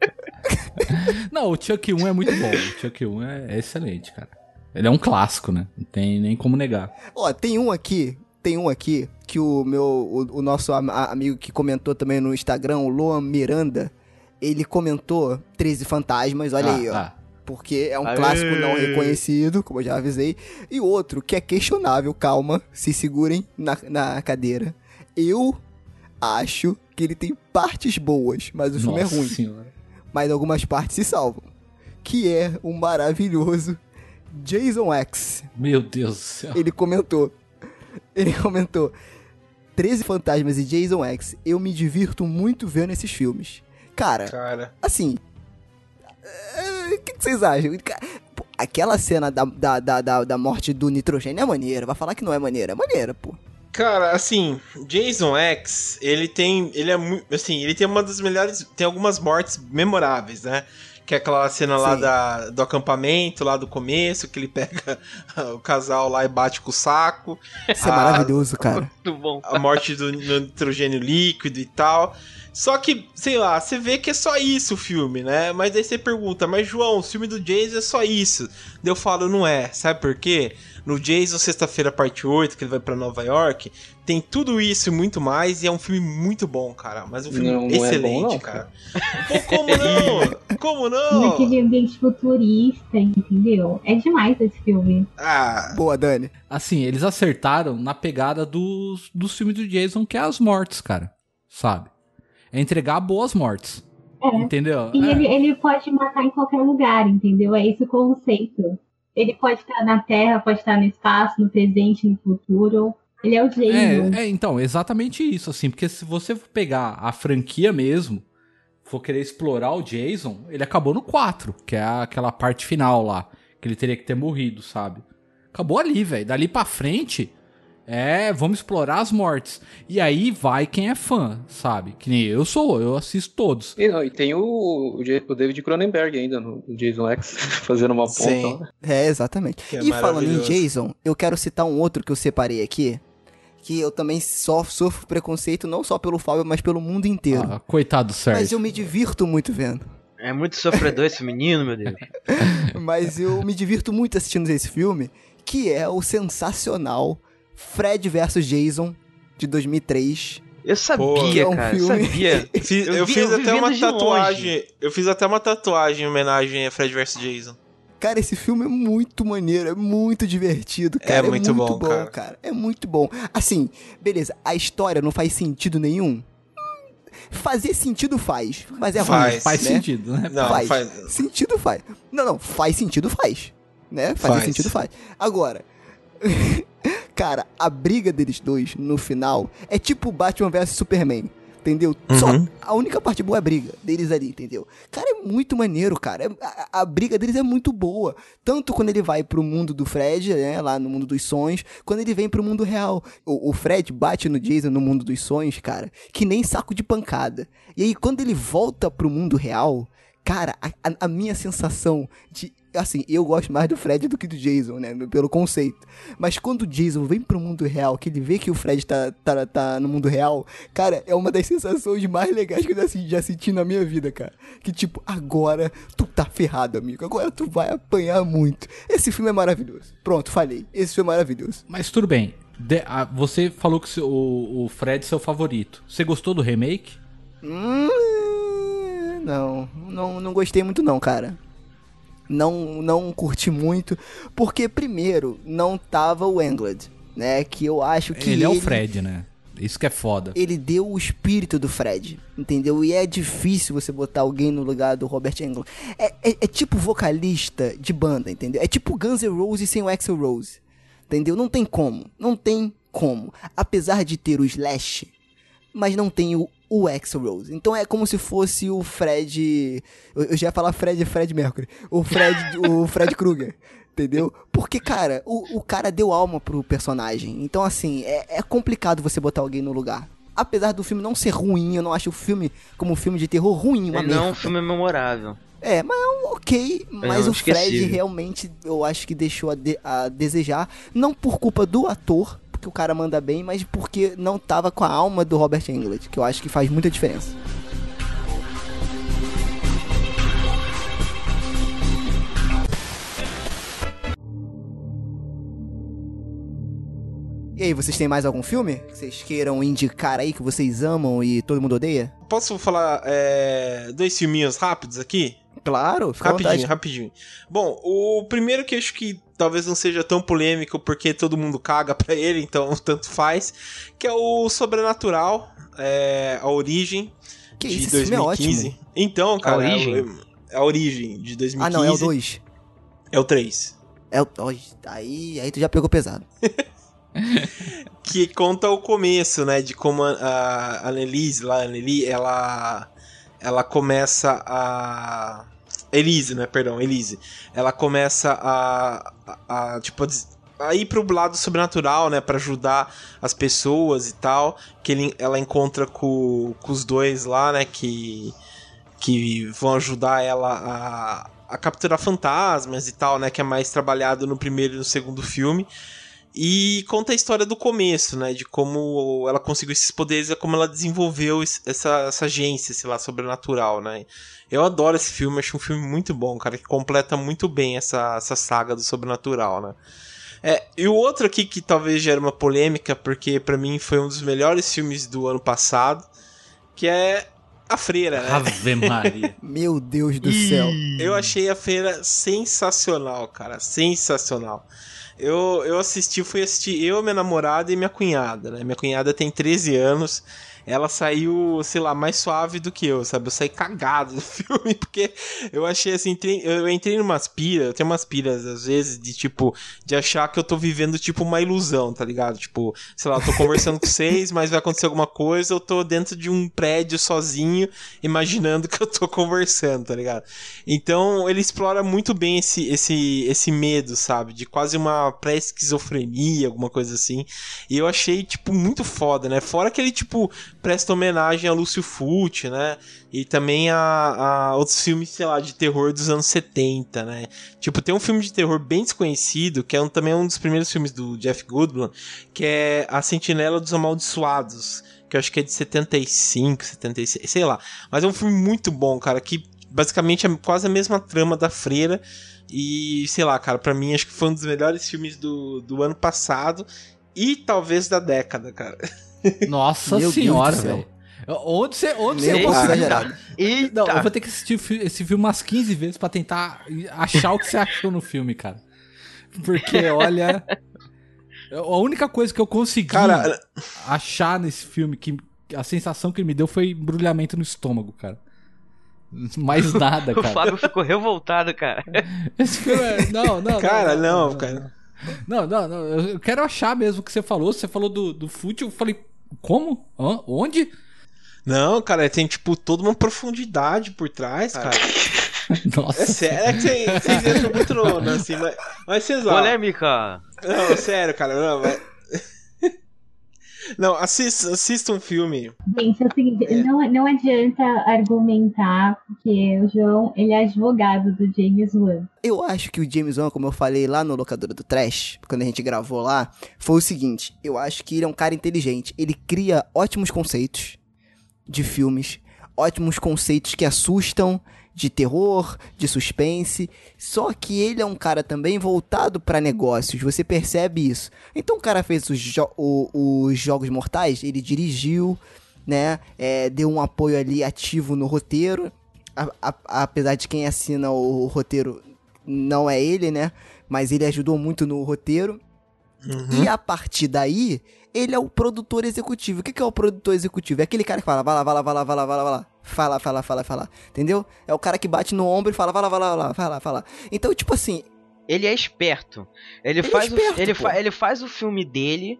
Speaker 4: Não, o Chuck 1 é muito bom. O Chuck 1 é, é excelente, cara. Ele é um clássico, né? Não tem nem como negar.
Speaker 3: Ó, tem um aqui. Tem um aqui que o meu. O, o nosso am- amigo que comentou também no Instagram, o Loan Miranda. Ele comentou 13 fantasmas, olha
Speaker 4: Ah,
Speaker 3: aí, ó.
Speaker 4: ah.
Speaker 3: Porque é um
Speaker 5: Aê!
Speaker 3: clássico não reconhecido, como eu já avisei. E outro que é questionável, calma, se segurem na, na cadeira. Eu acho que ele tem partes boas, mas o filme
Speaker 4: Nossa
Speaker 3: é ruim.
Speaker 4: senhora.
Speaker 3: Mas algumas partes se salvam. Que é o maravilhoso Jason X.
Speaker 4: Meu Deus do céu.
Speaker 3: Ele comentou. Ele comentou. 13 Fantasmas e Jason X. Eu me divirto muito vendo esses filmes. Cara,
Speaker 6: Cara,
Speaker 3: assim. é, O que, que vocês acham? Pô, Aquela cena da, da, da, da, da morte do nitrogênio é maneira. Vai falar que não é maneira. É maneira, pô.
Speaker 6: Cara, assim, Jason X, ele tem. Ele é muito. Assim, ele tem uma das melhores. Tem algumas mortes memoráveis, né? Que é aquela cena lá
Speaker 3: Sim.
Speaker 6: da, do acampamento, lá do começo, que ele pega o casal lá e bate com o saco.
Speaker 3: Isso é
Speaker 6: Ah,
Speaker 3: maravilhoso, cara.
Speaker 5: Muito bom.
Speaker 6: A morte do nitrogênio líquido e tal. Só que, sei lá, você vê que é só isso o filme, né? Mas aí você pergunta, mas João, o filme do Jason é só isso. Daí eu falo, não é. Sabe por quê? No Jason, sexta-feira, parte 8, que ele vai pra Nova York, tem tudo isso e muito mais, e é um filme muito bom, cara. Mas um filme
Speaker 7: Não, não é
Speaker 6: excelente,
Speaker 7: bom,
Speaker 6: cara. Pô, como não? Como não?
Speaker 8: Naquele ambiente futurista, entendeu? É demais esse filme.
Speaker 6: Ah,
Speaker 3: Boa, Dani.
Speaker 4: Assim, eles acertaram na pegada dos, dos filmes do Jason, que é as mortes, cara. Sabe? É entregar boas mortes.
Speaker 8: É.
Speaker 4: Entendeu?
Speaker 8: E
Speaker 4: É.
Speaker 8: ele, ele pode matar em qualquer lugar, entendeu? É esse o conceito. Ele pode estar na Terra, pode estar no espaço, no presente, no futuro. Ele é o Jason.
Speaker 4: É, é, então, exatamente isso, assim, porque se você pegar a franquia mesmo, for querer explorar o Jason, ele acabou no 4, que é aquela parte final lá, que ele teria que ter morrido, sabe? Acabou ali, velho. Dali pra frente, é, vamos explorar as mortes. E aí vai quem é fã, sabe? Que nem eu sou, eu assisto todos.
Speaker 7: E, não, e tem o, o David Cronenberg ainda no Jason X, fazendo uma ponta.
Speaker 3: Sim.
Speaker 7: lá.
Speaker 3: É, exatamente.
Speaker 6: Que é
Speaker 3: e falando em. Jason, eu quero citar um outro que eu separei aqui, que eu também só sofro preconceito não só pelo Fábio, mas pelo mundo inteiro.
Speaker 4: Ah, coitado do
Speaker 3: mas eu
Speaker 4: Sérgio.
Speaker 3: me divirto muito vendo.
Speaker 5: É muito sofredor esse menino, meu Deus.
Speaker 3: Mas eu me divirto muito assistindo esse filme, que é o sensacional Fred vs Jason de 2003.
Speaker 5: Eu sabia,
Speaker 3: é um
Speaker 5: cara, eu
Speaker 3: filme-
Speaker 5: sabia.
Speaker 6: Fiz-
Speaker 5: Eu
Speaker 6: eu fiz
Speaker 5: eu
Speaker 6: até uma tatuagem. Eu fiz até uma tatuagem em homenagem a Fred vs Jason.
Speaker 3: Cara, esse filme é muito maneiro, é muito divertido, cara. É
Speaker 6: muito
Speaker 3: muito,
Speaker 6: bom,
Speaker 3: bom,
Speaker 6: cara.
Speaker 3: cara. É muito bom. Assim, beleza, a história não faz sentido nenhum. Fazer sentido faz, mas é ruim.
Speaker 6: Faz.
Speaker 4: Faz
Speaker 3: né?
Speaker 4: sentido, né?
Speaker 6: Não,
Speaker 3: faz.
Speaker 6: faz.
Speaker 3: Sentido faz. Não, não, faz sentido faz. Né? Fazer
Speaker 6: Faz.
Speaker 3: sentido faz. Agora, cara, a briga deles dois no final é tipo Batman vs Superman. Entendeu? Só
Speaker 6: Uhum.
Speaker 3: a única parte boa é a briga deles ali, entendeu? Cara, é muito maneiro, cara. É- a, a briga deles é muito boa. Tanto quando ele vai pro mundo do Fred, né? Lá no mundo dos sonhos, quando ele vem pro mundo real. O, o Fred bate no Jason no mundo dos sonhos, cara, que nem saco de pancada. E aí, quando ele volta pro mundo real, cara, a- a minha sensação de. Assim, eu gosto mais do Fred do que do Jason, né? Pelo conceito. Mas quando o Jason vem pro mundo real, que ele vê que o Fred tá, tá, tá no mundo real, cara, é uma das sensações mais legais que eu já senti- já senti na minha vida, cara. Que tipo, agora tu tá ferrado, amigo. Agora tu vai apanhar muito. Esse filme é maravilhoso. Pronto, falei. Esse filme é maravilhoso.
Speaker 4: Mas tudo bem. De- ah, você falou que seu- o, o Fred é seu favorito. Você gostou do remake?
Speaker 3: Hum, não, não, não gostei muito não, cara. Não, não curti muito, porque primeiro não tava o Englund, né? Que eu acho que
Speaker 4: ele é o Fred, né? Isso que é foda.
Speaker 3: Ele deu o espírito do Fred, entendeu? E é difícil você botar alguém no lugar do Robert Englund. É, é, é tipo vocalista de banda, entendeu? É tipo Guns N' Roses sem o Axl Rose, entendeu? Não tem como, não tem como. Apesar de ter o Slash, mas não tem o, o Axl Rose. Então é como se fosse o Fred. Eu, já ia falar Fred Fred Mercury. O Fred, o Fred Krueger. Entendeu? Porque, cara, o, o cara deu alma pro personagem. Então, assim, é, é complicado você botar alguém no lugar. Apesar do filme não ser ruim, eu não acho o filme como um filme de terror ruim, uma
Speaker 5: Ele não é um filme memorável.
Speaker 3: É, mas é um ok. Mas
Speaker 5: não,
Speaker 3: o Fred realmente eu acho que deixou a, de- a desejar. Não por culpa do ator, porque o cara manda bem, mas porque não tava com a alma do Robert Englund, que eu acho que faz muita diferença. E aí, vocês têm mais algum filme que vocês queiram indicar aí, que vocês amam e todo mundo odeia?
Speaker 6: Posso falar é, dois filminhos rápidos aqui?
Speaker 3: Claro, fica
Speaker 6: Rapidinho, rapidinho. Bom, o primeiro que acho que talvez não seja tão polêmico porque todo mundo caga pra ele, então tanto faz, que é o Sobrenatural, é, a Origem
Speaker 3: Que
Speaker 6: de
Speaker 3: isso, esse filme é
Speaker 6: 2015.
Speaker 3: ótimo.
Speaker 6: Então, cara,
Speaker 5: Origem?
Speaker 6: é a Origem de 2015.
Speaker 3: Ah, não, é o 2.
Speaker 6: É o 3.
Speaker 3: É o. Aí, aí tu já pegou pesado.
Speaker 6: que conta o começo, né, de como a, a, a Annelise, lá, a Anneli, ela ela começa a Elise, né, perdão, Elise. Ela começa a, a, a, tipo a ir pro lado sobrenatural, né, Pra ajudar as pessoas e tal, que ele, ela encontra com, com os dois lá, né, que que vão ajudar ela a, a capturar fantasmas e tal, né, que é mais trabalhado no primeiro e no segundo filme. E conta a história do começo, né? De como ela conseguiu esses poderes e como ela desenvolveu essa, essa agência, sei lá, sobrenatural, né? Eu adoro esse filme, acho um filme muito bom, cara, que completa muito bem essa, essa saga do sobrenatural, né? É, e o outro aqui que talvez gere uma polêmica, porque pra mim foi um dos melhores filmes do ano passado, que é A Freira, né?
Speaker 4: Ave Maria.
Speaker 3: Meu Deus do céu.
Speaker 6: Eu achei a feira sensacional, cara. Sensacional. Eu, eu assisti, fui assistir eu, minha namorada e minha cunhada, né? Minha cunhada tem 13 anos ela saiu, sei lá, mais suave do que eu, sabe? Eu saí cagado do filme, porque eu achei assim, eu entrei numas piras, eu tenho umas piras às vezes de tipo, de achar que eu tô vivendo tipo uma ilusão, tá ligado? Tipo, sei lá, eu tô conversando com vocês, mas vai acontecer alguma coisa, eu tô dentro de um prédio sozinho, imaginando que eu tô conversando, tá ligado? Então ele explora muito bem esse, esse, esse medo, sabe? De quase uma pré-esquizofrenia, alguma coisa assim. E eu achei, tipo, muito foda, né? Fora que ele, tipo, presta homenagem a Lúcio Fulci, né? E também a, a outros filmes, sei lá, de terror dos anos 70, né? Tipo, tem um filme de terror bem desconhecido, que é um, também um dos primeiros filmes do Jeff Goldblum, que é A Sentinela dos Amaldiçoados, que eu acho que é de 75, 76, sei lá. Mas é um filme muito bom, cara, que basicamente é quase a mesma trama da Freira. E, sei lá, cara, pra mim acho que foi um dos melhores filmes do, do ano passado e talvez da década, cara.
Speaker 4: Nossa
Speaker 3: Meu
Speaker 4: senhora, velho. Onde você, onde você conseguiu?
Speaker 5: Eita!
Speaker 4: Não, eu vou ter que assistir o esse filme umas 15 vezes pra tentar achar o que você achou no filme, cara. Porque, olha. A única coisa que eu consegui
Speaker 6: Cara,
Speaker 4: achar nesse filme, que a sensação que ele me deu foi embrulhamento no estômago, cara. Mais nada,
Speaker 5: O
Speaker 4: cara.
Speaker 5: Fábio ficou revoltado, cara.
Speaker 4: Esse filme é... Não, não.
Speaker 6: cara, não, cara.
Speaker 4: Não, não, não. Eu quero achar mesmo o que você falou. Você falou do, do fute, eu falei, como? Hã? Onde?
Speaker 6: Não, cara, tem, tipo, toda uma profundidade por trás, cara.
Speaker 4: Nossa.
Speaker 6: É sério, é que vocês- entram muito no, assim, mas, mas vocês ó,
Speaker 5: Polêmica.
Speaker 6: Não, sério, cara, não, mas... Não, assista, assista um filme.
Speaker 8: Gente, é o seguinte, não, não adianta argumentar, porque o João, ele é advogado do James Wan.
Speaker 3: Eu acho que o James Wan, como eu falei lá no Locadora do Trash, quando a gente gravou lá, foi o seguinte: eu acho que ele é um cara inteligente. Ele cria ótimos conceitos de filmes, ótimos conceitos que assustam, de terror, de suspense. Só que ele é um cara também voltado pra negócios, você percebe isso. Então o cara fez os, jo- o- os Jogos Mortais, ele dirigiu, né? é, deu um apoio ali ativo no roteiro. A- a- apesar de quem assina o roteiro não é ele, né? Mas ele ajudou muito no roteiro. E a partir daí, ele é o produtor executivo. O que, que é o produtor executivo? É aquele cara que fala, vai lá, vai lá, vai lá, vai lá, vai lá, vai lá. Fala, fala, fala, fala. Entendeu? É o cara que bate no ombro e fala, vai lá, vai lá, vai lá, vai lá, vai lá. Então, tipo assim,
Speaker 5: Ele é esperto. Ele,
Speaker 3: Ele é
Speaker 5: faz,
Speaker 3: esperto,
Speaker 5: o, ele, fa- ele faz o filme dele.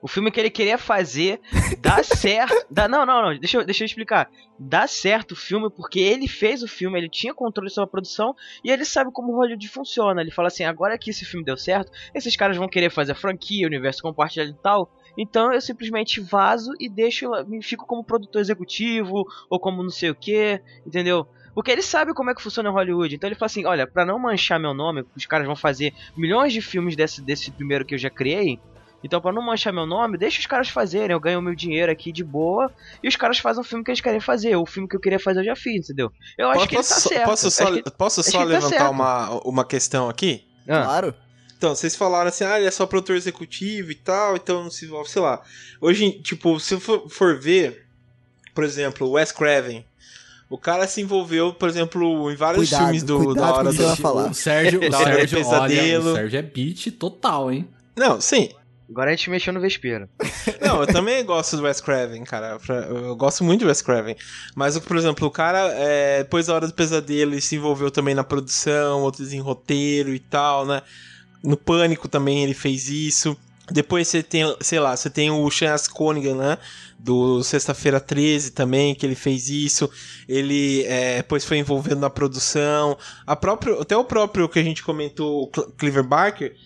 Speaker 5: O filme que ele queria fazer dá certo. Dá, não, não, não. Deixa eu, deixa eu explicar. Dá certo o filme porque ele fez o filme, ele tinha controle sobre a produção e ele sabe como o Hollywood funciona. Ele fala assim: agora que esse filme deu certo, esses caras vão querer fazer a franquia, universo compartilhado e tal. Então eu simplesmente vazo e deixo, me fico como produtor executivo ou como não sei o que, entendeu? Porque ele sabe como é que funciona o Hollywood. Então ele fala assim: olha, pra não manchar meu nome, os caras vão fazer milhões de filmes desse, desse primeiro que eu já criei. Então, pra não manchar meu nome, deixa os caras fazerem. Eu ganho meu dinheiro aqui de boa. E os caras fazem o filme que eles querem fazer. O filme que eu queria fazer eu já fiz, entendeu? Eu acho
Speaker 6: Posso,
Speaker 5: que ele tá
Speaker 6: só-
Speaker 5: certo.
Speaker 6: posso só,
Speaker 5: Acho que-
Speaker 6: posso
Speaker 5: acho
Speaker 6: só
Speaker 5: tá
Speaker 6: levantar
Speaker 5: certo.
Speaker 6: uma, uma questão aqui?
Speaker 5: Ah,
Speaker 3: claro.
Speaker 6: Então, vocês falaram assim, ah, ele é só produtor executivo e tal, então não se envolve, sei lá. Hoje, tipo, se eu for, for ver, por exemplo, o Wes Craven, o cara se envolveu, por exemplo, em vários
Speaker 3: Cuidado,
Speaker 6: filmes do, da hora do...
Speaker 3: falar.
Speaker 4: O Sérgio, o Sérgio, olha,
Speaker 6: pesadelo.
Speaker 4: o Sérgio é beat total, hein?
Speaker 6: Não, sim.
Speaker 5: Agora a gente mexeu no vespeiro.
Speaker 6: Não, eu também gosto do Wes Craven, cara. Eu gosto muito do Wes Craven. Mas, por exemplo, o cara, é, depois da Hora do Pesadelo, ele se envolveu também na produção, outros em roteiro e tal, né? No Pânico também ele fez isso. Depois você tem, sei lá, você tem o Sean Conigan, né? Do Sexta-feira 13 também, que ele fez isso. Ele é, depois foi envolvendo na produção. A próprio, até o próprio que a gente comentou, o Cl- Cliver Barker,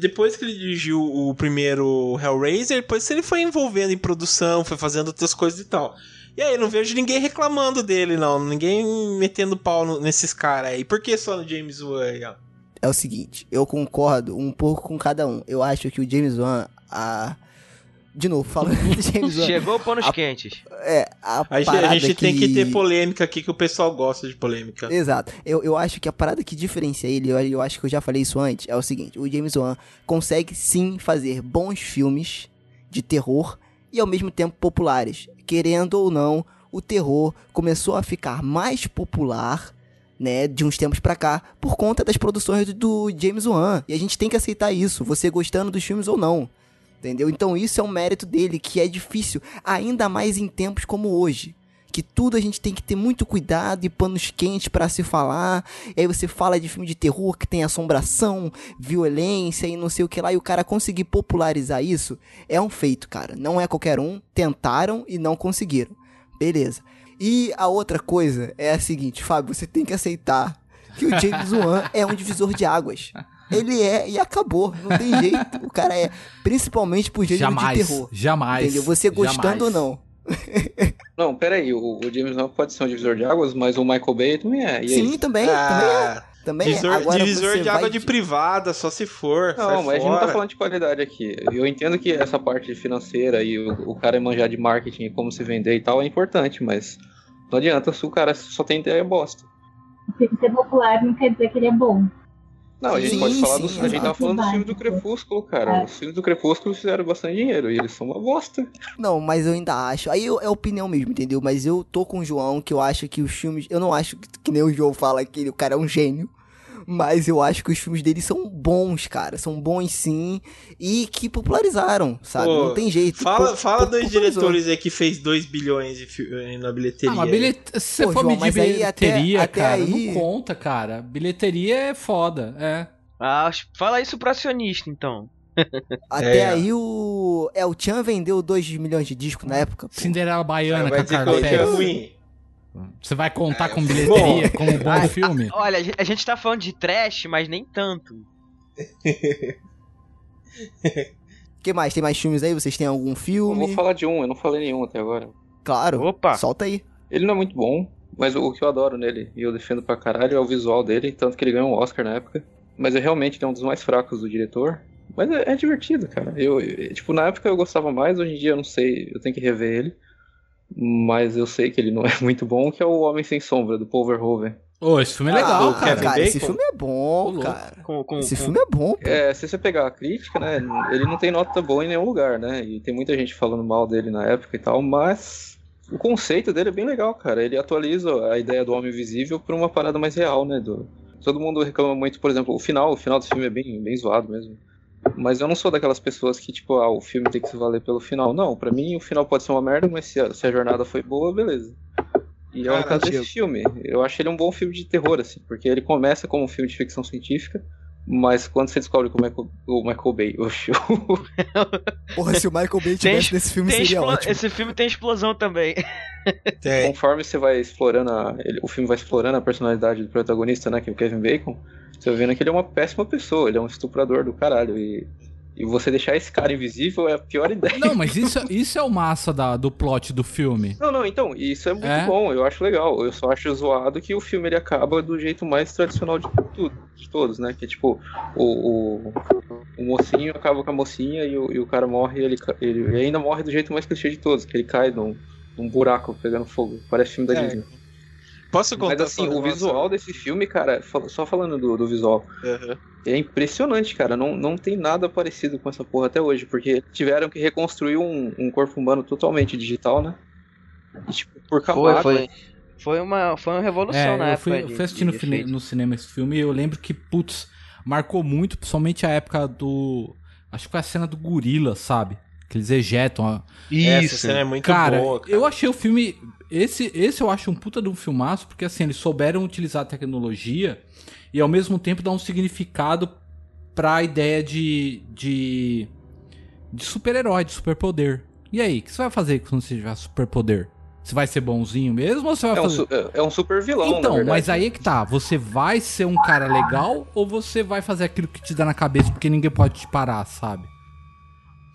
Speaker 6: depois que ele dirigiu o primeiro Hellraiser, depois ele foi envolvendo em produção, foi fazendo outras coisas e tal. E aí, não vejo ninguém reclamando dele, não. Ninguém metendo pau no- nesses caras aí. Por que só no James Wan aí, ó?
Speaker 3: é o seguinte, eu concordo um pouco com cada um. Eu acho que o James Wan, a... De novo, falando do James Wan,
Speaker 5: Chegou panos quentes.
Speaker 3: é, a
Speaker 6: A gente, a
Speaker 3: parada
Speaker 6: gente tem que
Speaker 3: que
Speaker 6: ter polêmica aqui, que o pessoal gosta de polêmica.
Speaker 3: Exato. Eu, eu acho que a parada que diferencia ele, eu, eu acho que eu já falei isso antes, é o seguinte: o James Wan consegue sim fazer bons filmes de terror e ao mesmo tempo populares. Querendo ou não, o terror começou a ficar mais popular. Né, de uns tempos pra cá, por conta das produções do, do James Wan. E a gente tem que aceitar isso, você gostando dos filmes ou não. Entendeu? Então isso é um mérito dele, que é difícil, ainda mais em tempos como hoje. Que tudo a gente tem que ter muito cuidado e panos quentes pra se falar. E aí você fala de filme de terror que tem assombração, violência e não sei o que lá. E o cara conseguir popularizar isso é um feito, cara. Não é qualquer um. Tentaram e não conseguiram. Beleza. E a outra coisa é a seguinte, Fábio, você tem que aceitar que o James Wan é um divisor de águas. Ele é e acabou, não tem jeito. O cara é, principalmente por gênero
Speaker 4: Jamais,
Speaker 3: de terror.
Speaker 4: jamais.
Speaker 3: Entendeu? Você gostando
Speaker 4: jamais.
Speaker 3: ou não.
Speaker 7: Não, peraí, o, o James Wan pode ser um divisor de águas, mas o Michael Bay também é. E aí?
Speaker 3: Sim, também,
Speaker 6: Ah,
Speaker 3: também é. Também é.
Speaker 6: divisor
Speaker 3: Agora
Speaker 6: divisor
Speaker 3: você
Speaker 6: de água
Speaker 3: vai
Speaker 6: de privada, só se for.
Speaker 7: Não, mas a gente não tá falando de qualidade aqui. Eu entendo que essa parte financeira e o, o cara manjar de marketing e como se vender e tal é importante, mas não adianta se o cara só tem ideia bosta.
Speaker 8: Se ser popular não quer dizer que ele é bom.
Speaker 7: Não, a gente
Speaker 3: Sim,
Speaker 7: pode falar
Speaker 3: sim,
Speaker 7: dos. A gente tava falando dos filmes do Crepúsculo, cara.
Speaker 8: É.
Speaker 7: Os filmes do Crepúsculo fizeram bastante dinheiro e eles são uma bosta.
Speaker 3: Não, mas eu ainda acho. Aí eu- é opinião mesmo, entendeu? Mas eu tô com o João que eu acho que os filmes. Eu não acho que, que nem o João fala que o cara é um gênio. Mas eu acho que os filmes dele são bons, cara. São bons sim. E que popularizaram, sabe?
Speaker 6: Pô,
Speaker 3: não tem jeito.
Speaker 6: Fala,
Speaker 3: Po-
Speaker 6: fala dois diretores aí que fez 2 bilhões de fi- na bilheteria.
Speaker 4: Ah, mas bilhete... se você
Speaker 3: Pô,
Speaker 4: for
Speaker 3: João,
Speaker 4: medir
Speaker 3: mas aí até-
Speaker 4: bilheteria,
Speaker 3: até
Speaker 4: cara,
Speaker 3: aí-
Speaker 4: não conta, cara. Bilheteria é foda, é.
Speaker 5: Ah, fala isso pro acionista, então.
Speaker 3: Até
Speaker 6: É.
Speaker 3: aí o. El Chan vendeu 2 milhões de discos na época. pô.
Speaker 4: Cinderela Baiana
Speaker 6: Vai
Speaker 4: com a
Speaker 6: dizer que o é ruim.
Speaker 4: Você vai contar
Speaker 6: É,
Speaker 4: com
Speaker 6: bom.
Speaker 4: bilheteria como um bom filme?
Speaker 5: Olha, a gente- a gente tá falando de trash, mas nem tanto.
Speaker 3: O que mais? Tem mais filmes aí? Vocês têm algum
Speaker 7: Eu
Speaker 3: filme?
Speaker 7: vou falar de um, eu não falei nenhum até agora.
Speaker 3: Claro.
Speaker 5: Opa.
Speaker 3: Solta aí.
Speaker 7: Ele não é muito bom, mas o, o que eu adoro nele, e eu defendo pra caralho, é o visual dele, tanto que ele ganhou um Oscar na época. Mas é realmente ele é um dos mais fracos do diretor. Mas é, é divertido, cara. Eu, eu- tipo, na época eu gostava mais, hoje em dia eu não sei, eu tenho que rever ele. Mas eu sei que ele não é muito bom, que é o Homem Sem Sombra, do Paul Verhoeven.
Speaker 4: Ô, esse filme é legal,
Speaker 6: Ah,
Speaker 4: cara.
Speaker 6: Kevin
Speaker 3: Cara, esse filme é bom, cara.
Speaker 5: Com, com,
Speaker 3: Esse
Speaker 5: com-
Speaker 3: filme é bom, pô.
Speaker 7: É, se você pegar a crítica, né, ele não tem nota boa em nenhum lugar, né? E tem muita gente falando mal dele na época e tal, mas o conceito dele é bem legal, cara. Ele atualiza a ideia do homem invisível pra uma parada mais real, né? Do... Todo mundo reclama muito, por exemplo, o final, o final do filme é bem, bem zoado mesmo. Mas eu não sou daquelas pessoas que, tipo, ah, o filme tem que se valer pelo final. Não, pra mim o final pode ser uma merda, mas se a, se a jornada foi boa, beleza. E é o caso desse filme. Eu acho ele um bom filme de terror, assim, porque ele começa como um filme de ficção científica, mas quando você descobre como é que o Michael Bay, oxe,
Speaker 3: Porra, se o Michael Bay
Speaker 5: Tem
Speaker 3: tivesse
Speaker 5: es-
Speaker 3: nesse filme
Speaker 5: tem
Speaker 3: seria
Speaker 5: explo-
Speaker 3: ótimo.
Speaker 5: Esse filme tem explosão também.
Speaker 6: Tem.
Speaker 7: conforme você vai explorando a, ele- o filme vai explorando a personalidade do protagonista, né, que é o Kevin Bacon, você vendo que ele é uma péssima pessoa, ele é um estuprador do caralho e, e você deixar esse cara invisível é a pior ideia.
Speaker 4: Não, mas isso, isso é o massa da- do plot do filme.
Speaker 7: Não, não, então, isso é muito
Speaker 4: É?
Speaker 7: bom, eu acho legal. Eu só acho zoado que o filme ele acaba do jeito mais tradicional de tudo, de todos, né? Que tipo, o, o, o mocinho acaba com a mocinha e o, e o cara morre e ele, ele ainda morre do jeito mais clichê de todos, que ele cai num, num buraco pegando fogo. Parece filme da
Speaker 6: É.
Speaker 7: Disney.
Speaker 6: Posso contar
Speaker 7: Mas assim, o visual desse filme, cara, só falando do, do visual,
Speaker 6: Aham.
Speaker 7: é impressionante, cara. Não, não tem nada parecido com essa porra até hoje, porque tiveram que reconstruir um, um corpo humano totalmente digital, né? E, tipo, por
Speaker 5: Foi,
Speaker 7: camada.
Speaker 5: foi. Foi uma, foi uma revolução
Speaker 4: É,
Speaker 5: na
Speaker 4: eu
Speaker 5: época.
Speaker 4: fui,
Speaker 5: de-
Speaker 4: fui assistir no, fine- no cinema esse filme e eu lembro que, putz, marcou muito, principalmente a época do. Acho que foi a cena do gorila, sabe? Que eles ejetam. a-
Speaker 6: Essa
Speaker 5: Isso.
Speaker 6: cena é muito
Speaker 4: Cara,
Speaker 6: boa, cara.
Speaker 4: eu achei o filme. Esse, esse eu acho um puta de um filmaço, porque assim, eles souberam utilizar a tecnologia e ao mesmo tempo dar um significado pra ideia de. de. de super-herói, de superpoder. E aí, o que você vai fazer quando você tiver superpoder? Você vai ser bonzinho mesmo ou você vai
Speaker 7: É um,
Speaker 4: fazer.
Speaker 7: su- é- um super vilão,
Speaker 4: Então, mas aí é que tá. Você vai ser um cara legal ou você vai fazer aquilo que te dá na cabeça porque ninguém pode te parar, sabe?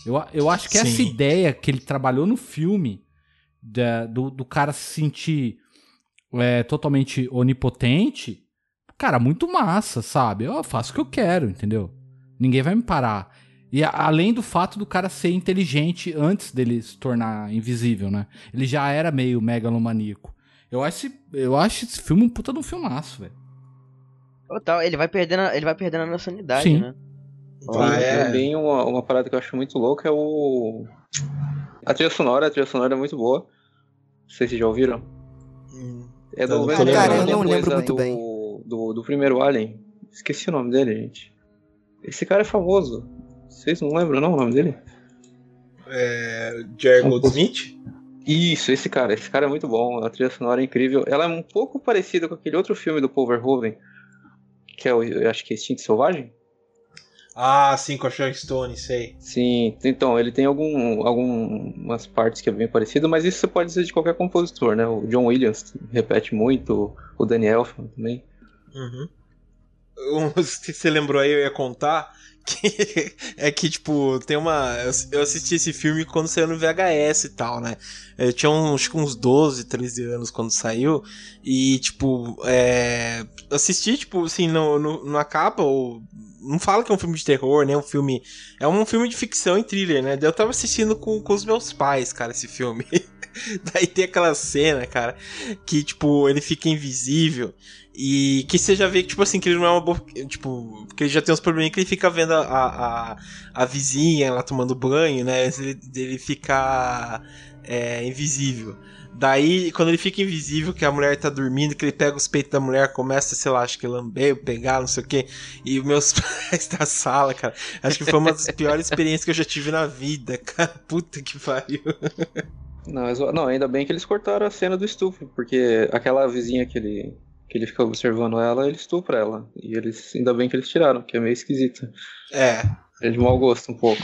Speaker 4: Eu, eu acho que essa
Speaker 6: Sim.
Speaker 4: ideia que ele trabalhou no filme, da- do, do cara se sentir é, totalmente onipotente, cara, muito massa, sabe? Eu faço o que eu quero, entendeu? Ninguém vai me parar. E a- além do fato do cara ser inteligente antes dele se tornar invisível, né? Ele já era meio megalomaníaco. Eu acho, esse- eu acho esse filme um puta de um filmaço, velho.
Speaker 5: Total, ele vai perdendo, a- ele vai perdendo a nacionalidade,
Speaker 4: Sim.
Speaker 5: né?
Speaker 7: Tem
Speaker 6: Ah, é.
Speaker 7: também uma, uma parada que eu acho muito louca é o. A trilha sonora, a trilha sonora é muito boa. Não sei se vocês já ouviram.
Speaker 6: Hum.
Speaker 7: É do mesmo
Speaker 6: Cara,
Speaker 7: mesma
Speaker 6: eu não
Speaker 7: coisa
Speaker 3: lembro muito
Speaker 7: do,
Speaker 3: bem.
Speaker 7: Do, do primeiro Alien. Esqueci o nome dele, gente. Esse cara é famoso. Vocês não lembram não o nome dele?
Speaker 6: É, Jerry Goldsmith?
Speaker 7: Isso, esse cara. Esse cara é muito bom. A trilha sonora é incrível. Ela é um pouco parecida com aquele outro filme do Paul Verhoeven, que é o, eu acho que é Instinto Selvagem.
Speaker 6: Ah, sim, com a Sharon Stone, sei.
Speaker 7: Sim, então, ele tem algum, algumas partes que é bem parecido, mas isso você pode dizer de qualquer compositor, né? O John Williams repete muito, o Danny Elfman também.
Speaker 6: Uhum. Um, se você lembrou aí, eu ia contar que é que, tipo, tem uma. Eu assisti esse filme quando saiu no VHS e tal, né? Eu tinha uns, uns 12, 13 anos quando saiu. E, tipo, é. Assisti, tipo, assim, no, no, na capa, ou. Não fala que é um filme de terror, né? Um filme. É um filme de ficção e thriller, né? Eu tava assistindo com, com os meus pais, cara, esse filme. Daí tem aquela cena, cara, que, tipo, ele fica invisível. E que você já vê que, tipo assim, que ele não é uma boa. Tipo, que ele já tem uns probleminhas que ele fica vendo a, a, a vizinha lá tomando banho, né? Ele, ele fica é, invisível. Daí, quando ele fica invisível, que a mulher tá dormindo, que ele pega os peitos da mulher, começa, sei lá, acho que lamber, pegar, não sei o que. E meus pais da sala, cara. Acho que foi uma das piores experiências que eu já tive na vida, cara. Puta que pariu.
Speaker 7: Não, mas, não, ainda bem que eles cortaram a cena do estupro, porque aquela vizinha que ele que ele fica observando ela, ele estupra ela. E eles, ainda bem que eles tiraram, que é meio esquisito.
Speaker 6: É.
Speaker 7: É de mau gosto um pouco.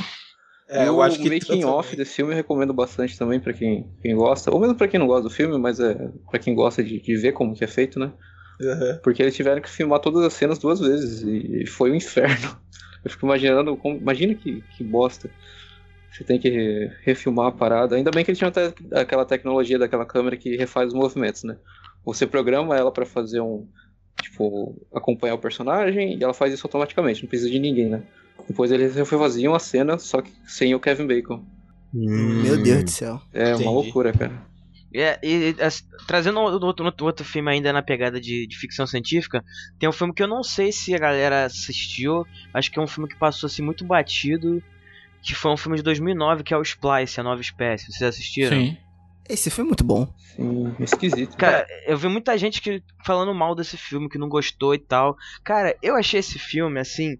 Speaker 6: É, eu
Speaker 7: o
Speaker 6: acho que
Speaker 7: making off desse filme eu recomendo bastante também pra quem, quem gosta, ou mesmo pra quem não gosta do filme, mas é para quem gosta de, de, ver como que é feito, né?
Speaker 6: Uhum.
Speaker 7: Porque eles tiveram que filmar todas as cenas duas vezes e foi um inferno. Eu fico imaginando, como, imagina que, que bosta. Você tem que refilmar a parada. Ainda bem que eles tinham até aquela tecnologia daquela câmera que refaz os movimentos, né? Você programa ela para fazer um. Tipo, acompanhar o personagem e ela faz isso automaticamente, não precisa de ninguém, né? Depois eles faziam a cena, só que sem o Kevin Bacon.
Speaker 3: Hum. Meu Deus do céu.
Speaker 7: É Entendi. uma loucura, cara.
Speaker 5: É, e, e trazendo outro, outro, outro filme ainda na pegada de, de, ficção científica, tem um filme que eu não sei se a galera assistiu, acho que é um filme que passou assim muito batido, que foi um filme de 2009 que é o Splice, a nova espécie. Vocês assistiram?
Speaker 4: Sim.
Speaker 3: Esse filme é muito bom.
Speaker 7: Sim, esquisito.
Speaker 5: Cara, eu vi muita gente que falando mal desse filme, que não gostou e tal. Cara, eu achei esse filme, assim,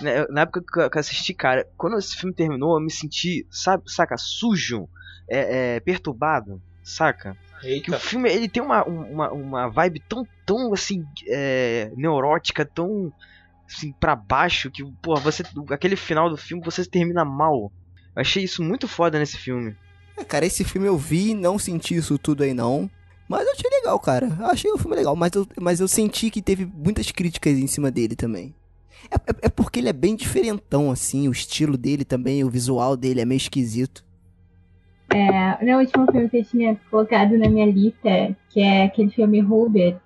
Speaker 5: né, na época que eu assisti, cara, quando esse filme terminou, eu me senti, sabe, saca, sujo, é, é perturbado, saca?
Speaker 6: Eita.
Speaker 5: Que o filme, ele tem uma, uma, uma vibe tão, tão, assim, é, neurótica, tão, assim, pra baixo, que, porra, você, aquele final do filme, você termina mal. Eu achei isso muito foda nesse filme.
Speaker 3: É, cara, esse filme eu vi, não senti isso tudo aí não. Mas eu achei legal, cara. Eu achei o filme legal, mas eu, mas eu senti que teve muitas críticas em cima dele também. É, é, é, porque ele é bem diferentão, assim, o estilo dele também, o visual dele é meio esquisito.
Speaker 8: É, no último filme que eu tinha colocado na minha lista, que é aquele filme Ruber,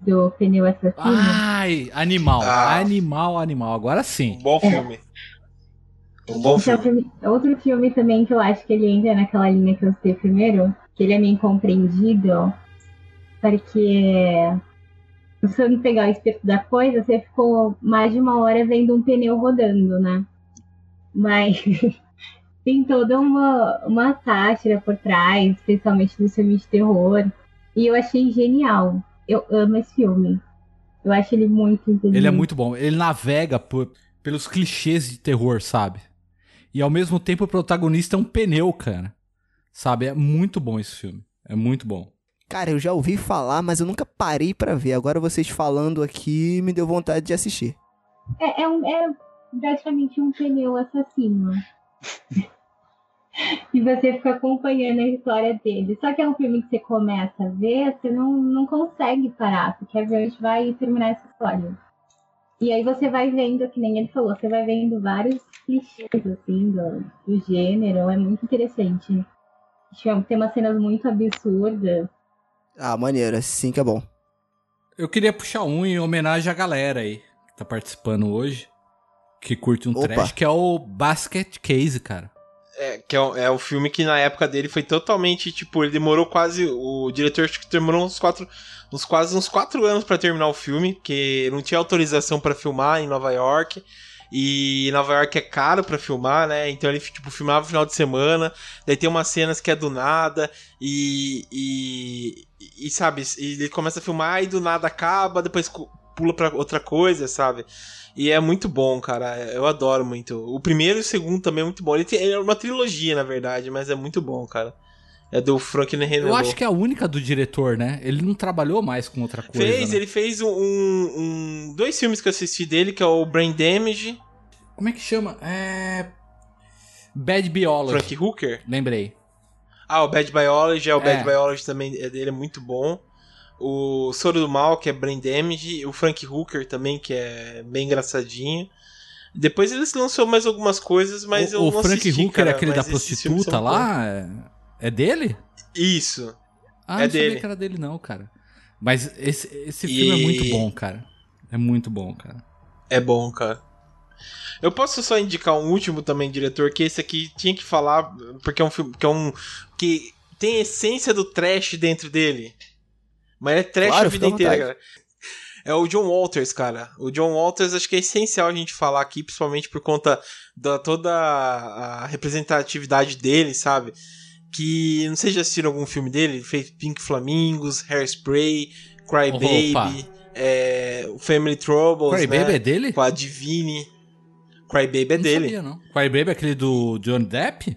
Speaker 8: do Pneu Assassino.
Speaker 4: Ai, animal, ah. animal, animal. Agora sim.
Speaker 6: Um bom filme. Um bom
Speaker 8: filme. filme. Outro filme também que eu acho que ele entra naquela linha que eu citei primeiro, que ele é meio incompreendido, porque se você não pegar o espírito da coisa, você ficou mais de uma hora vendo um pneu rodando, né? Mas tem toda uma, uma sátira por trás, especialmente do filme de terror. E eu achei genial. Eu amo esse filme. Eu acho ele muito inteligente.
Speaker 4: Ele é muito bom. Ele navega por, pelos clichês de terror, sabe? E ao mesmo tempo o protagonista é um pneu, cara. Sabe? É muito bom esse filme. É muito bom.
Speaker 3: Cara, eu já ouvi falar, mas eu nunca parei para ver. Agora vocês falando aqui me deu vontade de assistir.
Speaker 8: É, é, um, é praticamente um pneu assassino. e você fica acompanhando a história dele. Só que é um filme que você começa a ver, você não, não consegue parar. Quer ver onde vai terminar essa história. E aí você vai vendo, que nem ele falou, você vai vendo vários clichês, assim, do, do gênero. É muito interessante. Tem umas cenas muito absurdas.
Speaker 3: Ah, maneiro, sim que é bom.
Speaker 4: Eu queria puxar um em homenagem à galera aí que tá participando hoje, que curte um Opa. trash, que é o Basket Case, cara.
Speaker 6: É, que é, é o filme que na época dele foi totalmente, tipo, ele demorou quase. O diretor acho que demorou uns quatro uns quase uns quatro anos para terminar o filme, porque não tinha autorização para filmar em Nova York. E Nova York é caro para filmar, né? Então ele tipo filmava no final de semana. Daí tem umas cenas que é do nada e e, e sabe, ele começa a filmar e do nada acaba, depois pula pra outra coisa, sabe? E é muito bom, cara. Eu adoro muito. O primeiro e o segundo também é muito bom. Ele tem, é uma trilogia, na verdade, mas é muito bom, cara. É do Franklin Renelo.
Speaker 4: Eu acho que é a única do diretor, né? Ele não trabalhou mais com outra coisa.
Speaker 6: Fez,
Speaker 4: né?
Speaker 6: ele fez um, um- Dois filmes que eu assisti dele, que é o Brain Damage,
Speaker 4: Como é que chama? É. Bad Biology.
Speaker 6: Frank Hooker.
Speaker 4: Lembrei.
Speaker 6: Ah, o Bad Biology, é o
Speaker 4: É.
Speaker 6: Bad Biology também é dele, é muito bom. O Soro do Mal, que é Brain Damage. O Frank Hooker também, que é bem engraçadinho. Depois eles lançou mais algumas coisas, mas
Speaker 4: o
Speaker 6: eu
Speaker 4: o
Speaker 6: não
Speaker 4: Frank
Speaker 6: assisti,
Speaker 4: Hooker,
Speaker 6: cara,
Speaker 4: aquele da prostituta lá, é... é dele?
Speaker 6: Isso.
Speaker 4: Ah,
Speaker 6: É
Speaker 4: não sabia
Speaker 6: dele.
Speaker 4: que era dele não, cara. Mas esse, esse
Speaker 6: E-
Speaker 4: filme é muito bom, cara. É muito bom, cara.
Speaker 6: É bom, cara. Eu posso só indicar um último também, diretor, que esse aqui tinha que falar, porque é um filme que é um que tem a essência do trash dentro dele. Mas é trash
Speaker 3: Claro,
Speaker 6: a vida inteira,
Speaker 3: vontade.
Speaker 6: cara. É o John Walters, cara. O John Walters acho que é essencial a gente falar aqui, principalmente por conta da toda a representatividade dele, sabe? Que não sei se já assistiram algum filme dele, ele fez Pink Flamingos, Hairspray, Cry
Speaker 4: Opa.
Speaker 6: Baby, é, Family Troubles,
Speaker 4: Cry
Speaker 6: né?
Speaker 4: Baby é dele?
Speaker 6: Com a Divine. Cry Baby é
Speaker 4: não
Speaker 6: dele.
Speaker 4: sabia, não. Cry Baby é aquele do John Depp?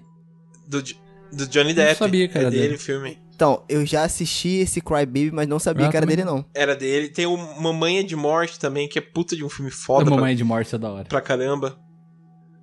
Speaker 6: Do, do Johnny Depp.
Speaker 4: sabia que
Speaker 6: é dele,
Speaker 4: dele.
Speaker 6: o filme.
Speaker 3: Então, eu já assisti esse Cry Baby, mas não sabia
Speaker 4: Ah,
Speaker 3: que era
Speaker 4: também
Speaker 3: dele, não.
Speaker 6: Era dele. Tem o Mamãe de Morte também, que é puta de um filme foda pra,
Speaker 4: Mamãe de Morte é da hora.
Speaker 6: pra caramba.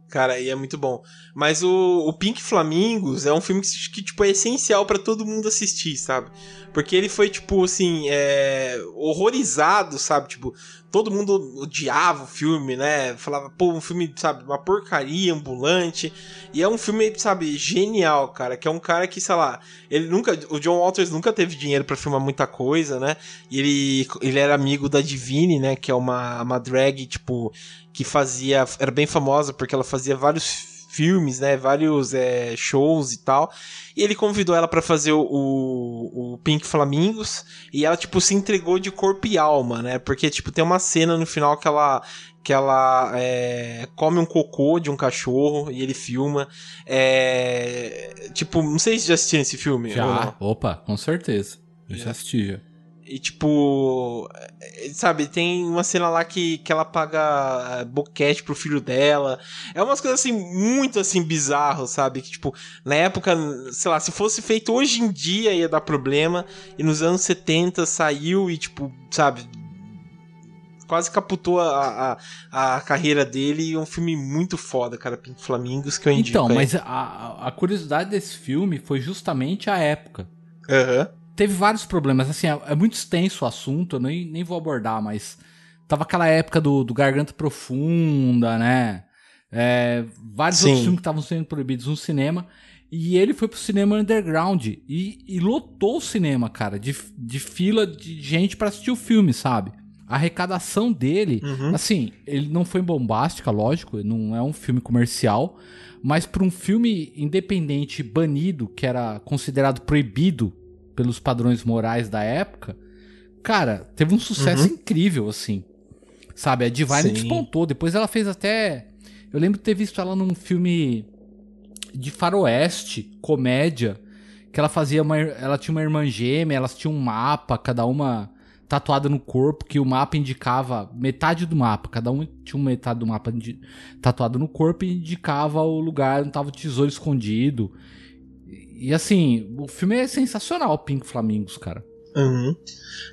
Speaker 6: Cara, e é muito bom. Mas o, o Pink Flamingos é um filme que, que, tipo, é essencial pra todo mundo assistir, sabe? Porque ele foi, tipo, assim, é, horrorizado, sabe? Tipo, todo mundo odiava o filme, né? Falava, pô, um filme, sabe, uma porcaria ambulante. E é um filme, sabe, genial, cara. Que é um cara que, sei lá, ele nunca. O John Walters nunca teve dinheiro pra filmar muita coisa, né? E ele, ele era amigo da Divine, né? Que é uma, uma drag, tipo, que fazia. Era bem famosa porque ela fazia vários filmes, né? Vários é, shows e tal. E ele convidou ela pra fazer o, o, Pink Flamingos. E ela, tipo, se entregou de corpo e alma, né? Porque, tipo, tem uma cena no final que ela. Que ela é, come um cocô de um cachorro e ele filma. É, tipo, não sei se já assistiram esse filme.
Speaker 4: Já, opa, com certeza. Eu já assisti, já.
Speaker 6: E tipo, é, sabe, tem uma cena lá que, que ela paga é, boquete pro filho dela. É umas coisas assim, muito assim, bizarro, sabe? Que tipo, na época, sei lá, se fosse feito hoje em dia ia dar problema. E nos anos 70 saiu e tipo, sabe, quase caputou a, a, a carreira dele. E é um filme muito foda, cara, Pink Flamingos, que eu indico.
Speaker 4: Então,
Speaker 6: aí.
Speaker 4: mas a, a curiosidade desse filme foi justamente a época.
Speaker 6: Aham.
Speaker 4: Teve vários problemas, assim, é, é muito extenso o assunto, eu nem, nem vou abordar, mas tava aquela época do, do Garganta Profunda, né? É, vários
Speaker 6: Sim.
Speaker 4: outros filmes que estavam sendo proibidos no cinema. E ele foi pro cinema underground e, e lotou o cinema, cara, de, de fila de gente pra assistir o filme, sabe? A arrecadação dele,
Speaker 6: Uhum.
Speaker 4: assim, ele não foi bombástica, lógico, não é um filme comercial, mas para um filme independente banido, que era considerado proibido pelos padrões morais da época, cara, teve um sucesso
Speaker 6: Uhum.
Speaker 4: incrível, assim. Sabe, a Divine
Speaker 6: Sim.
Speaker 4: despontou. Depois ela fez até. Eu lembro de ter visto ela num filme de faroeste, comédia, que ela fazia uma. Ela tinha uma irmã gêmea, elas tinham um mapa, cada uma tatuada no corpo, que o mapa indicava metade do mapa, cada um tinha uma metade do mapa tatuado no corpo e indicava o lugar onde tava o tesouro escondido. E assim, o filme é sensacional, Pink Flamingos, cara.
Speaker 6: Uhum.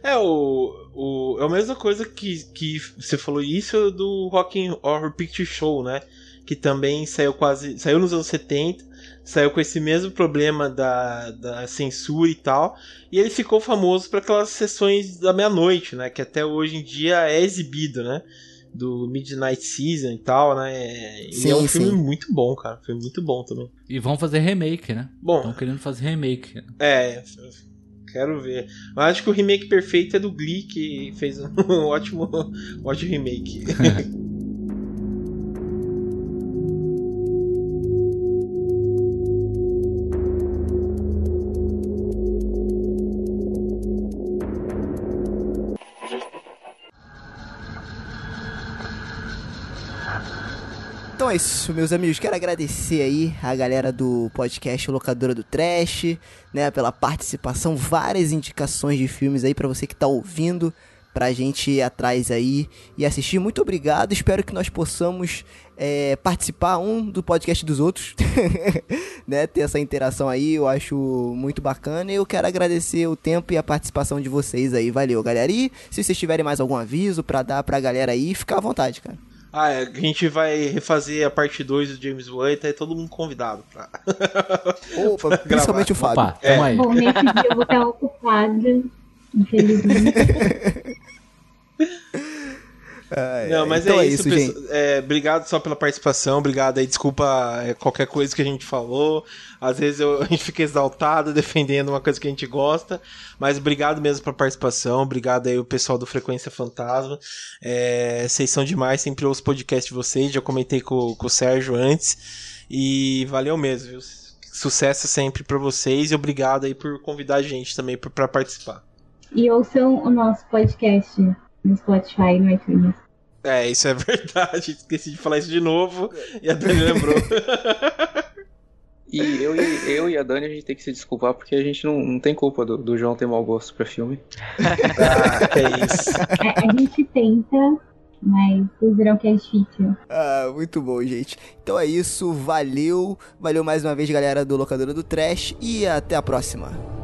Speaker 6: É, o, o, é a mesma coisa que, que você falou isso do Rock Horror Picture Show, né? Que também saiu quase. saiu nos anos 70, saiu com esse mesmo problema da, da censura e tal. E ele ficou famoso para aquelas sessões da meia-noite, né? Que até hoje em dia é exibido, né? Do Midnight Season e tal, né? E
Speaker 3: Sim,
Speaker 6: é um
Speaker 3: sim.
Speaker 6: filme muito bom, cara. Filme muito bom também.
Speaker 4: E vão fazer remake, né?
Speaker 6: Bom.
Speaker 4: Estão querendo fazer remake.
Speaker 6: É, quero ver. Mas acho que o remake perfeito é do Glee, que fez um ótimo, um ótimo remake.
Speaker 3: Então é isso, meus amigos. Quero agradecer aí a galera do podcast Locadora do Trash, né, pela participação, várias indicações de filmes aí pra você que tá ouvindo. pra gente ir atrás aí e assistir. Muito obrigado, espero que nós possamos é, participar um do podcast dos outros, né? Ter essa interação aí, eu acho muito bacana. E eu quero agradecer o tempo e a participação de vocês aí. Valeu, galera. E se vocês tiverem mais algum aviso pra dar pra galera aí, fica à vontade, cara.
Speaker 6: Ah, é, a gente vai refazer a parte 2 do James Wan e tá aí todo mundo convidado pra.
Speaker 3: Opa,
Speaker 6: pra
Speaker 3: principalmente o. Fábio.
Speaker 4: Opa, tamo aí.
Speaker 8: Bom, nesse dia eu vou estar ocupada, infelizmente.
Speaker 3: Ai,
Speaker 6: Não, mas
Speaker 3: então
Speaker 6: é, isso,
Speaker 3: gente.
Speaker 6: pessoal. É, obrigado só pela participação, obrigado aí, desculpa é, qualquer coisa que a gente falou. Às vezes eu- a gente fica exaltado defendendo uma coisa que a gente gosta, mas obrigado mesmo pela participação, obrigado aí o pessoal do Frequência Fantasma. É, vocês são demais, sempre ouço podcast de vocês, já comentei com, com o Sérgio antes. E valeu mesmo, viu? Sucesso sempre pra vocês e obrigado aí por convidar a gente também pra participar.
Speaker 8: E ouçam o nosso podcast no Spotify e no iTunes.
Speaker 6: É, isso é verdade. Esqueci de falar isso de novo e a Dani lembrou.
Speaker 7: E eu, e eu e a Dani a gente tem que se desculpar porque a gente não, não tem culpa do, do João ter mau gosto pra filme.
Speaker 6: ah, é isso.
Speaker 8: É, a gente tenta, mas vocês viram que é difícil.
Speaker 3: Ah, muito bom, gente. Então é isso, valeu. Valeu mais uma vez, galera do Locadora do Trash. E até a próxima.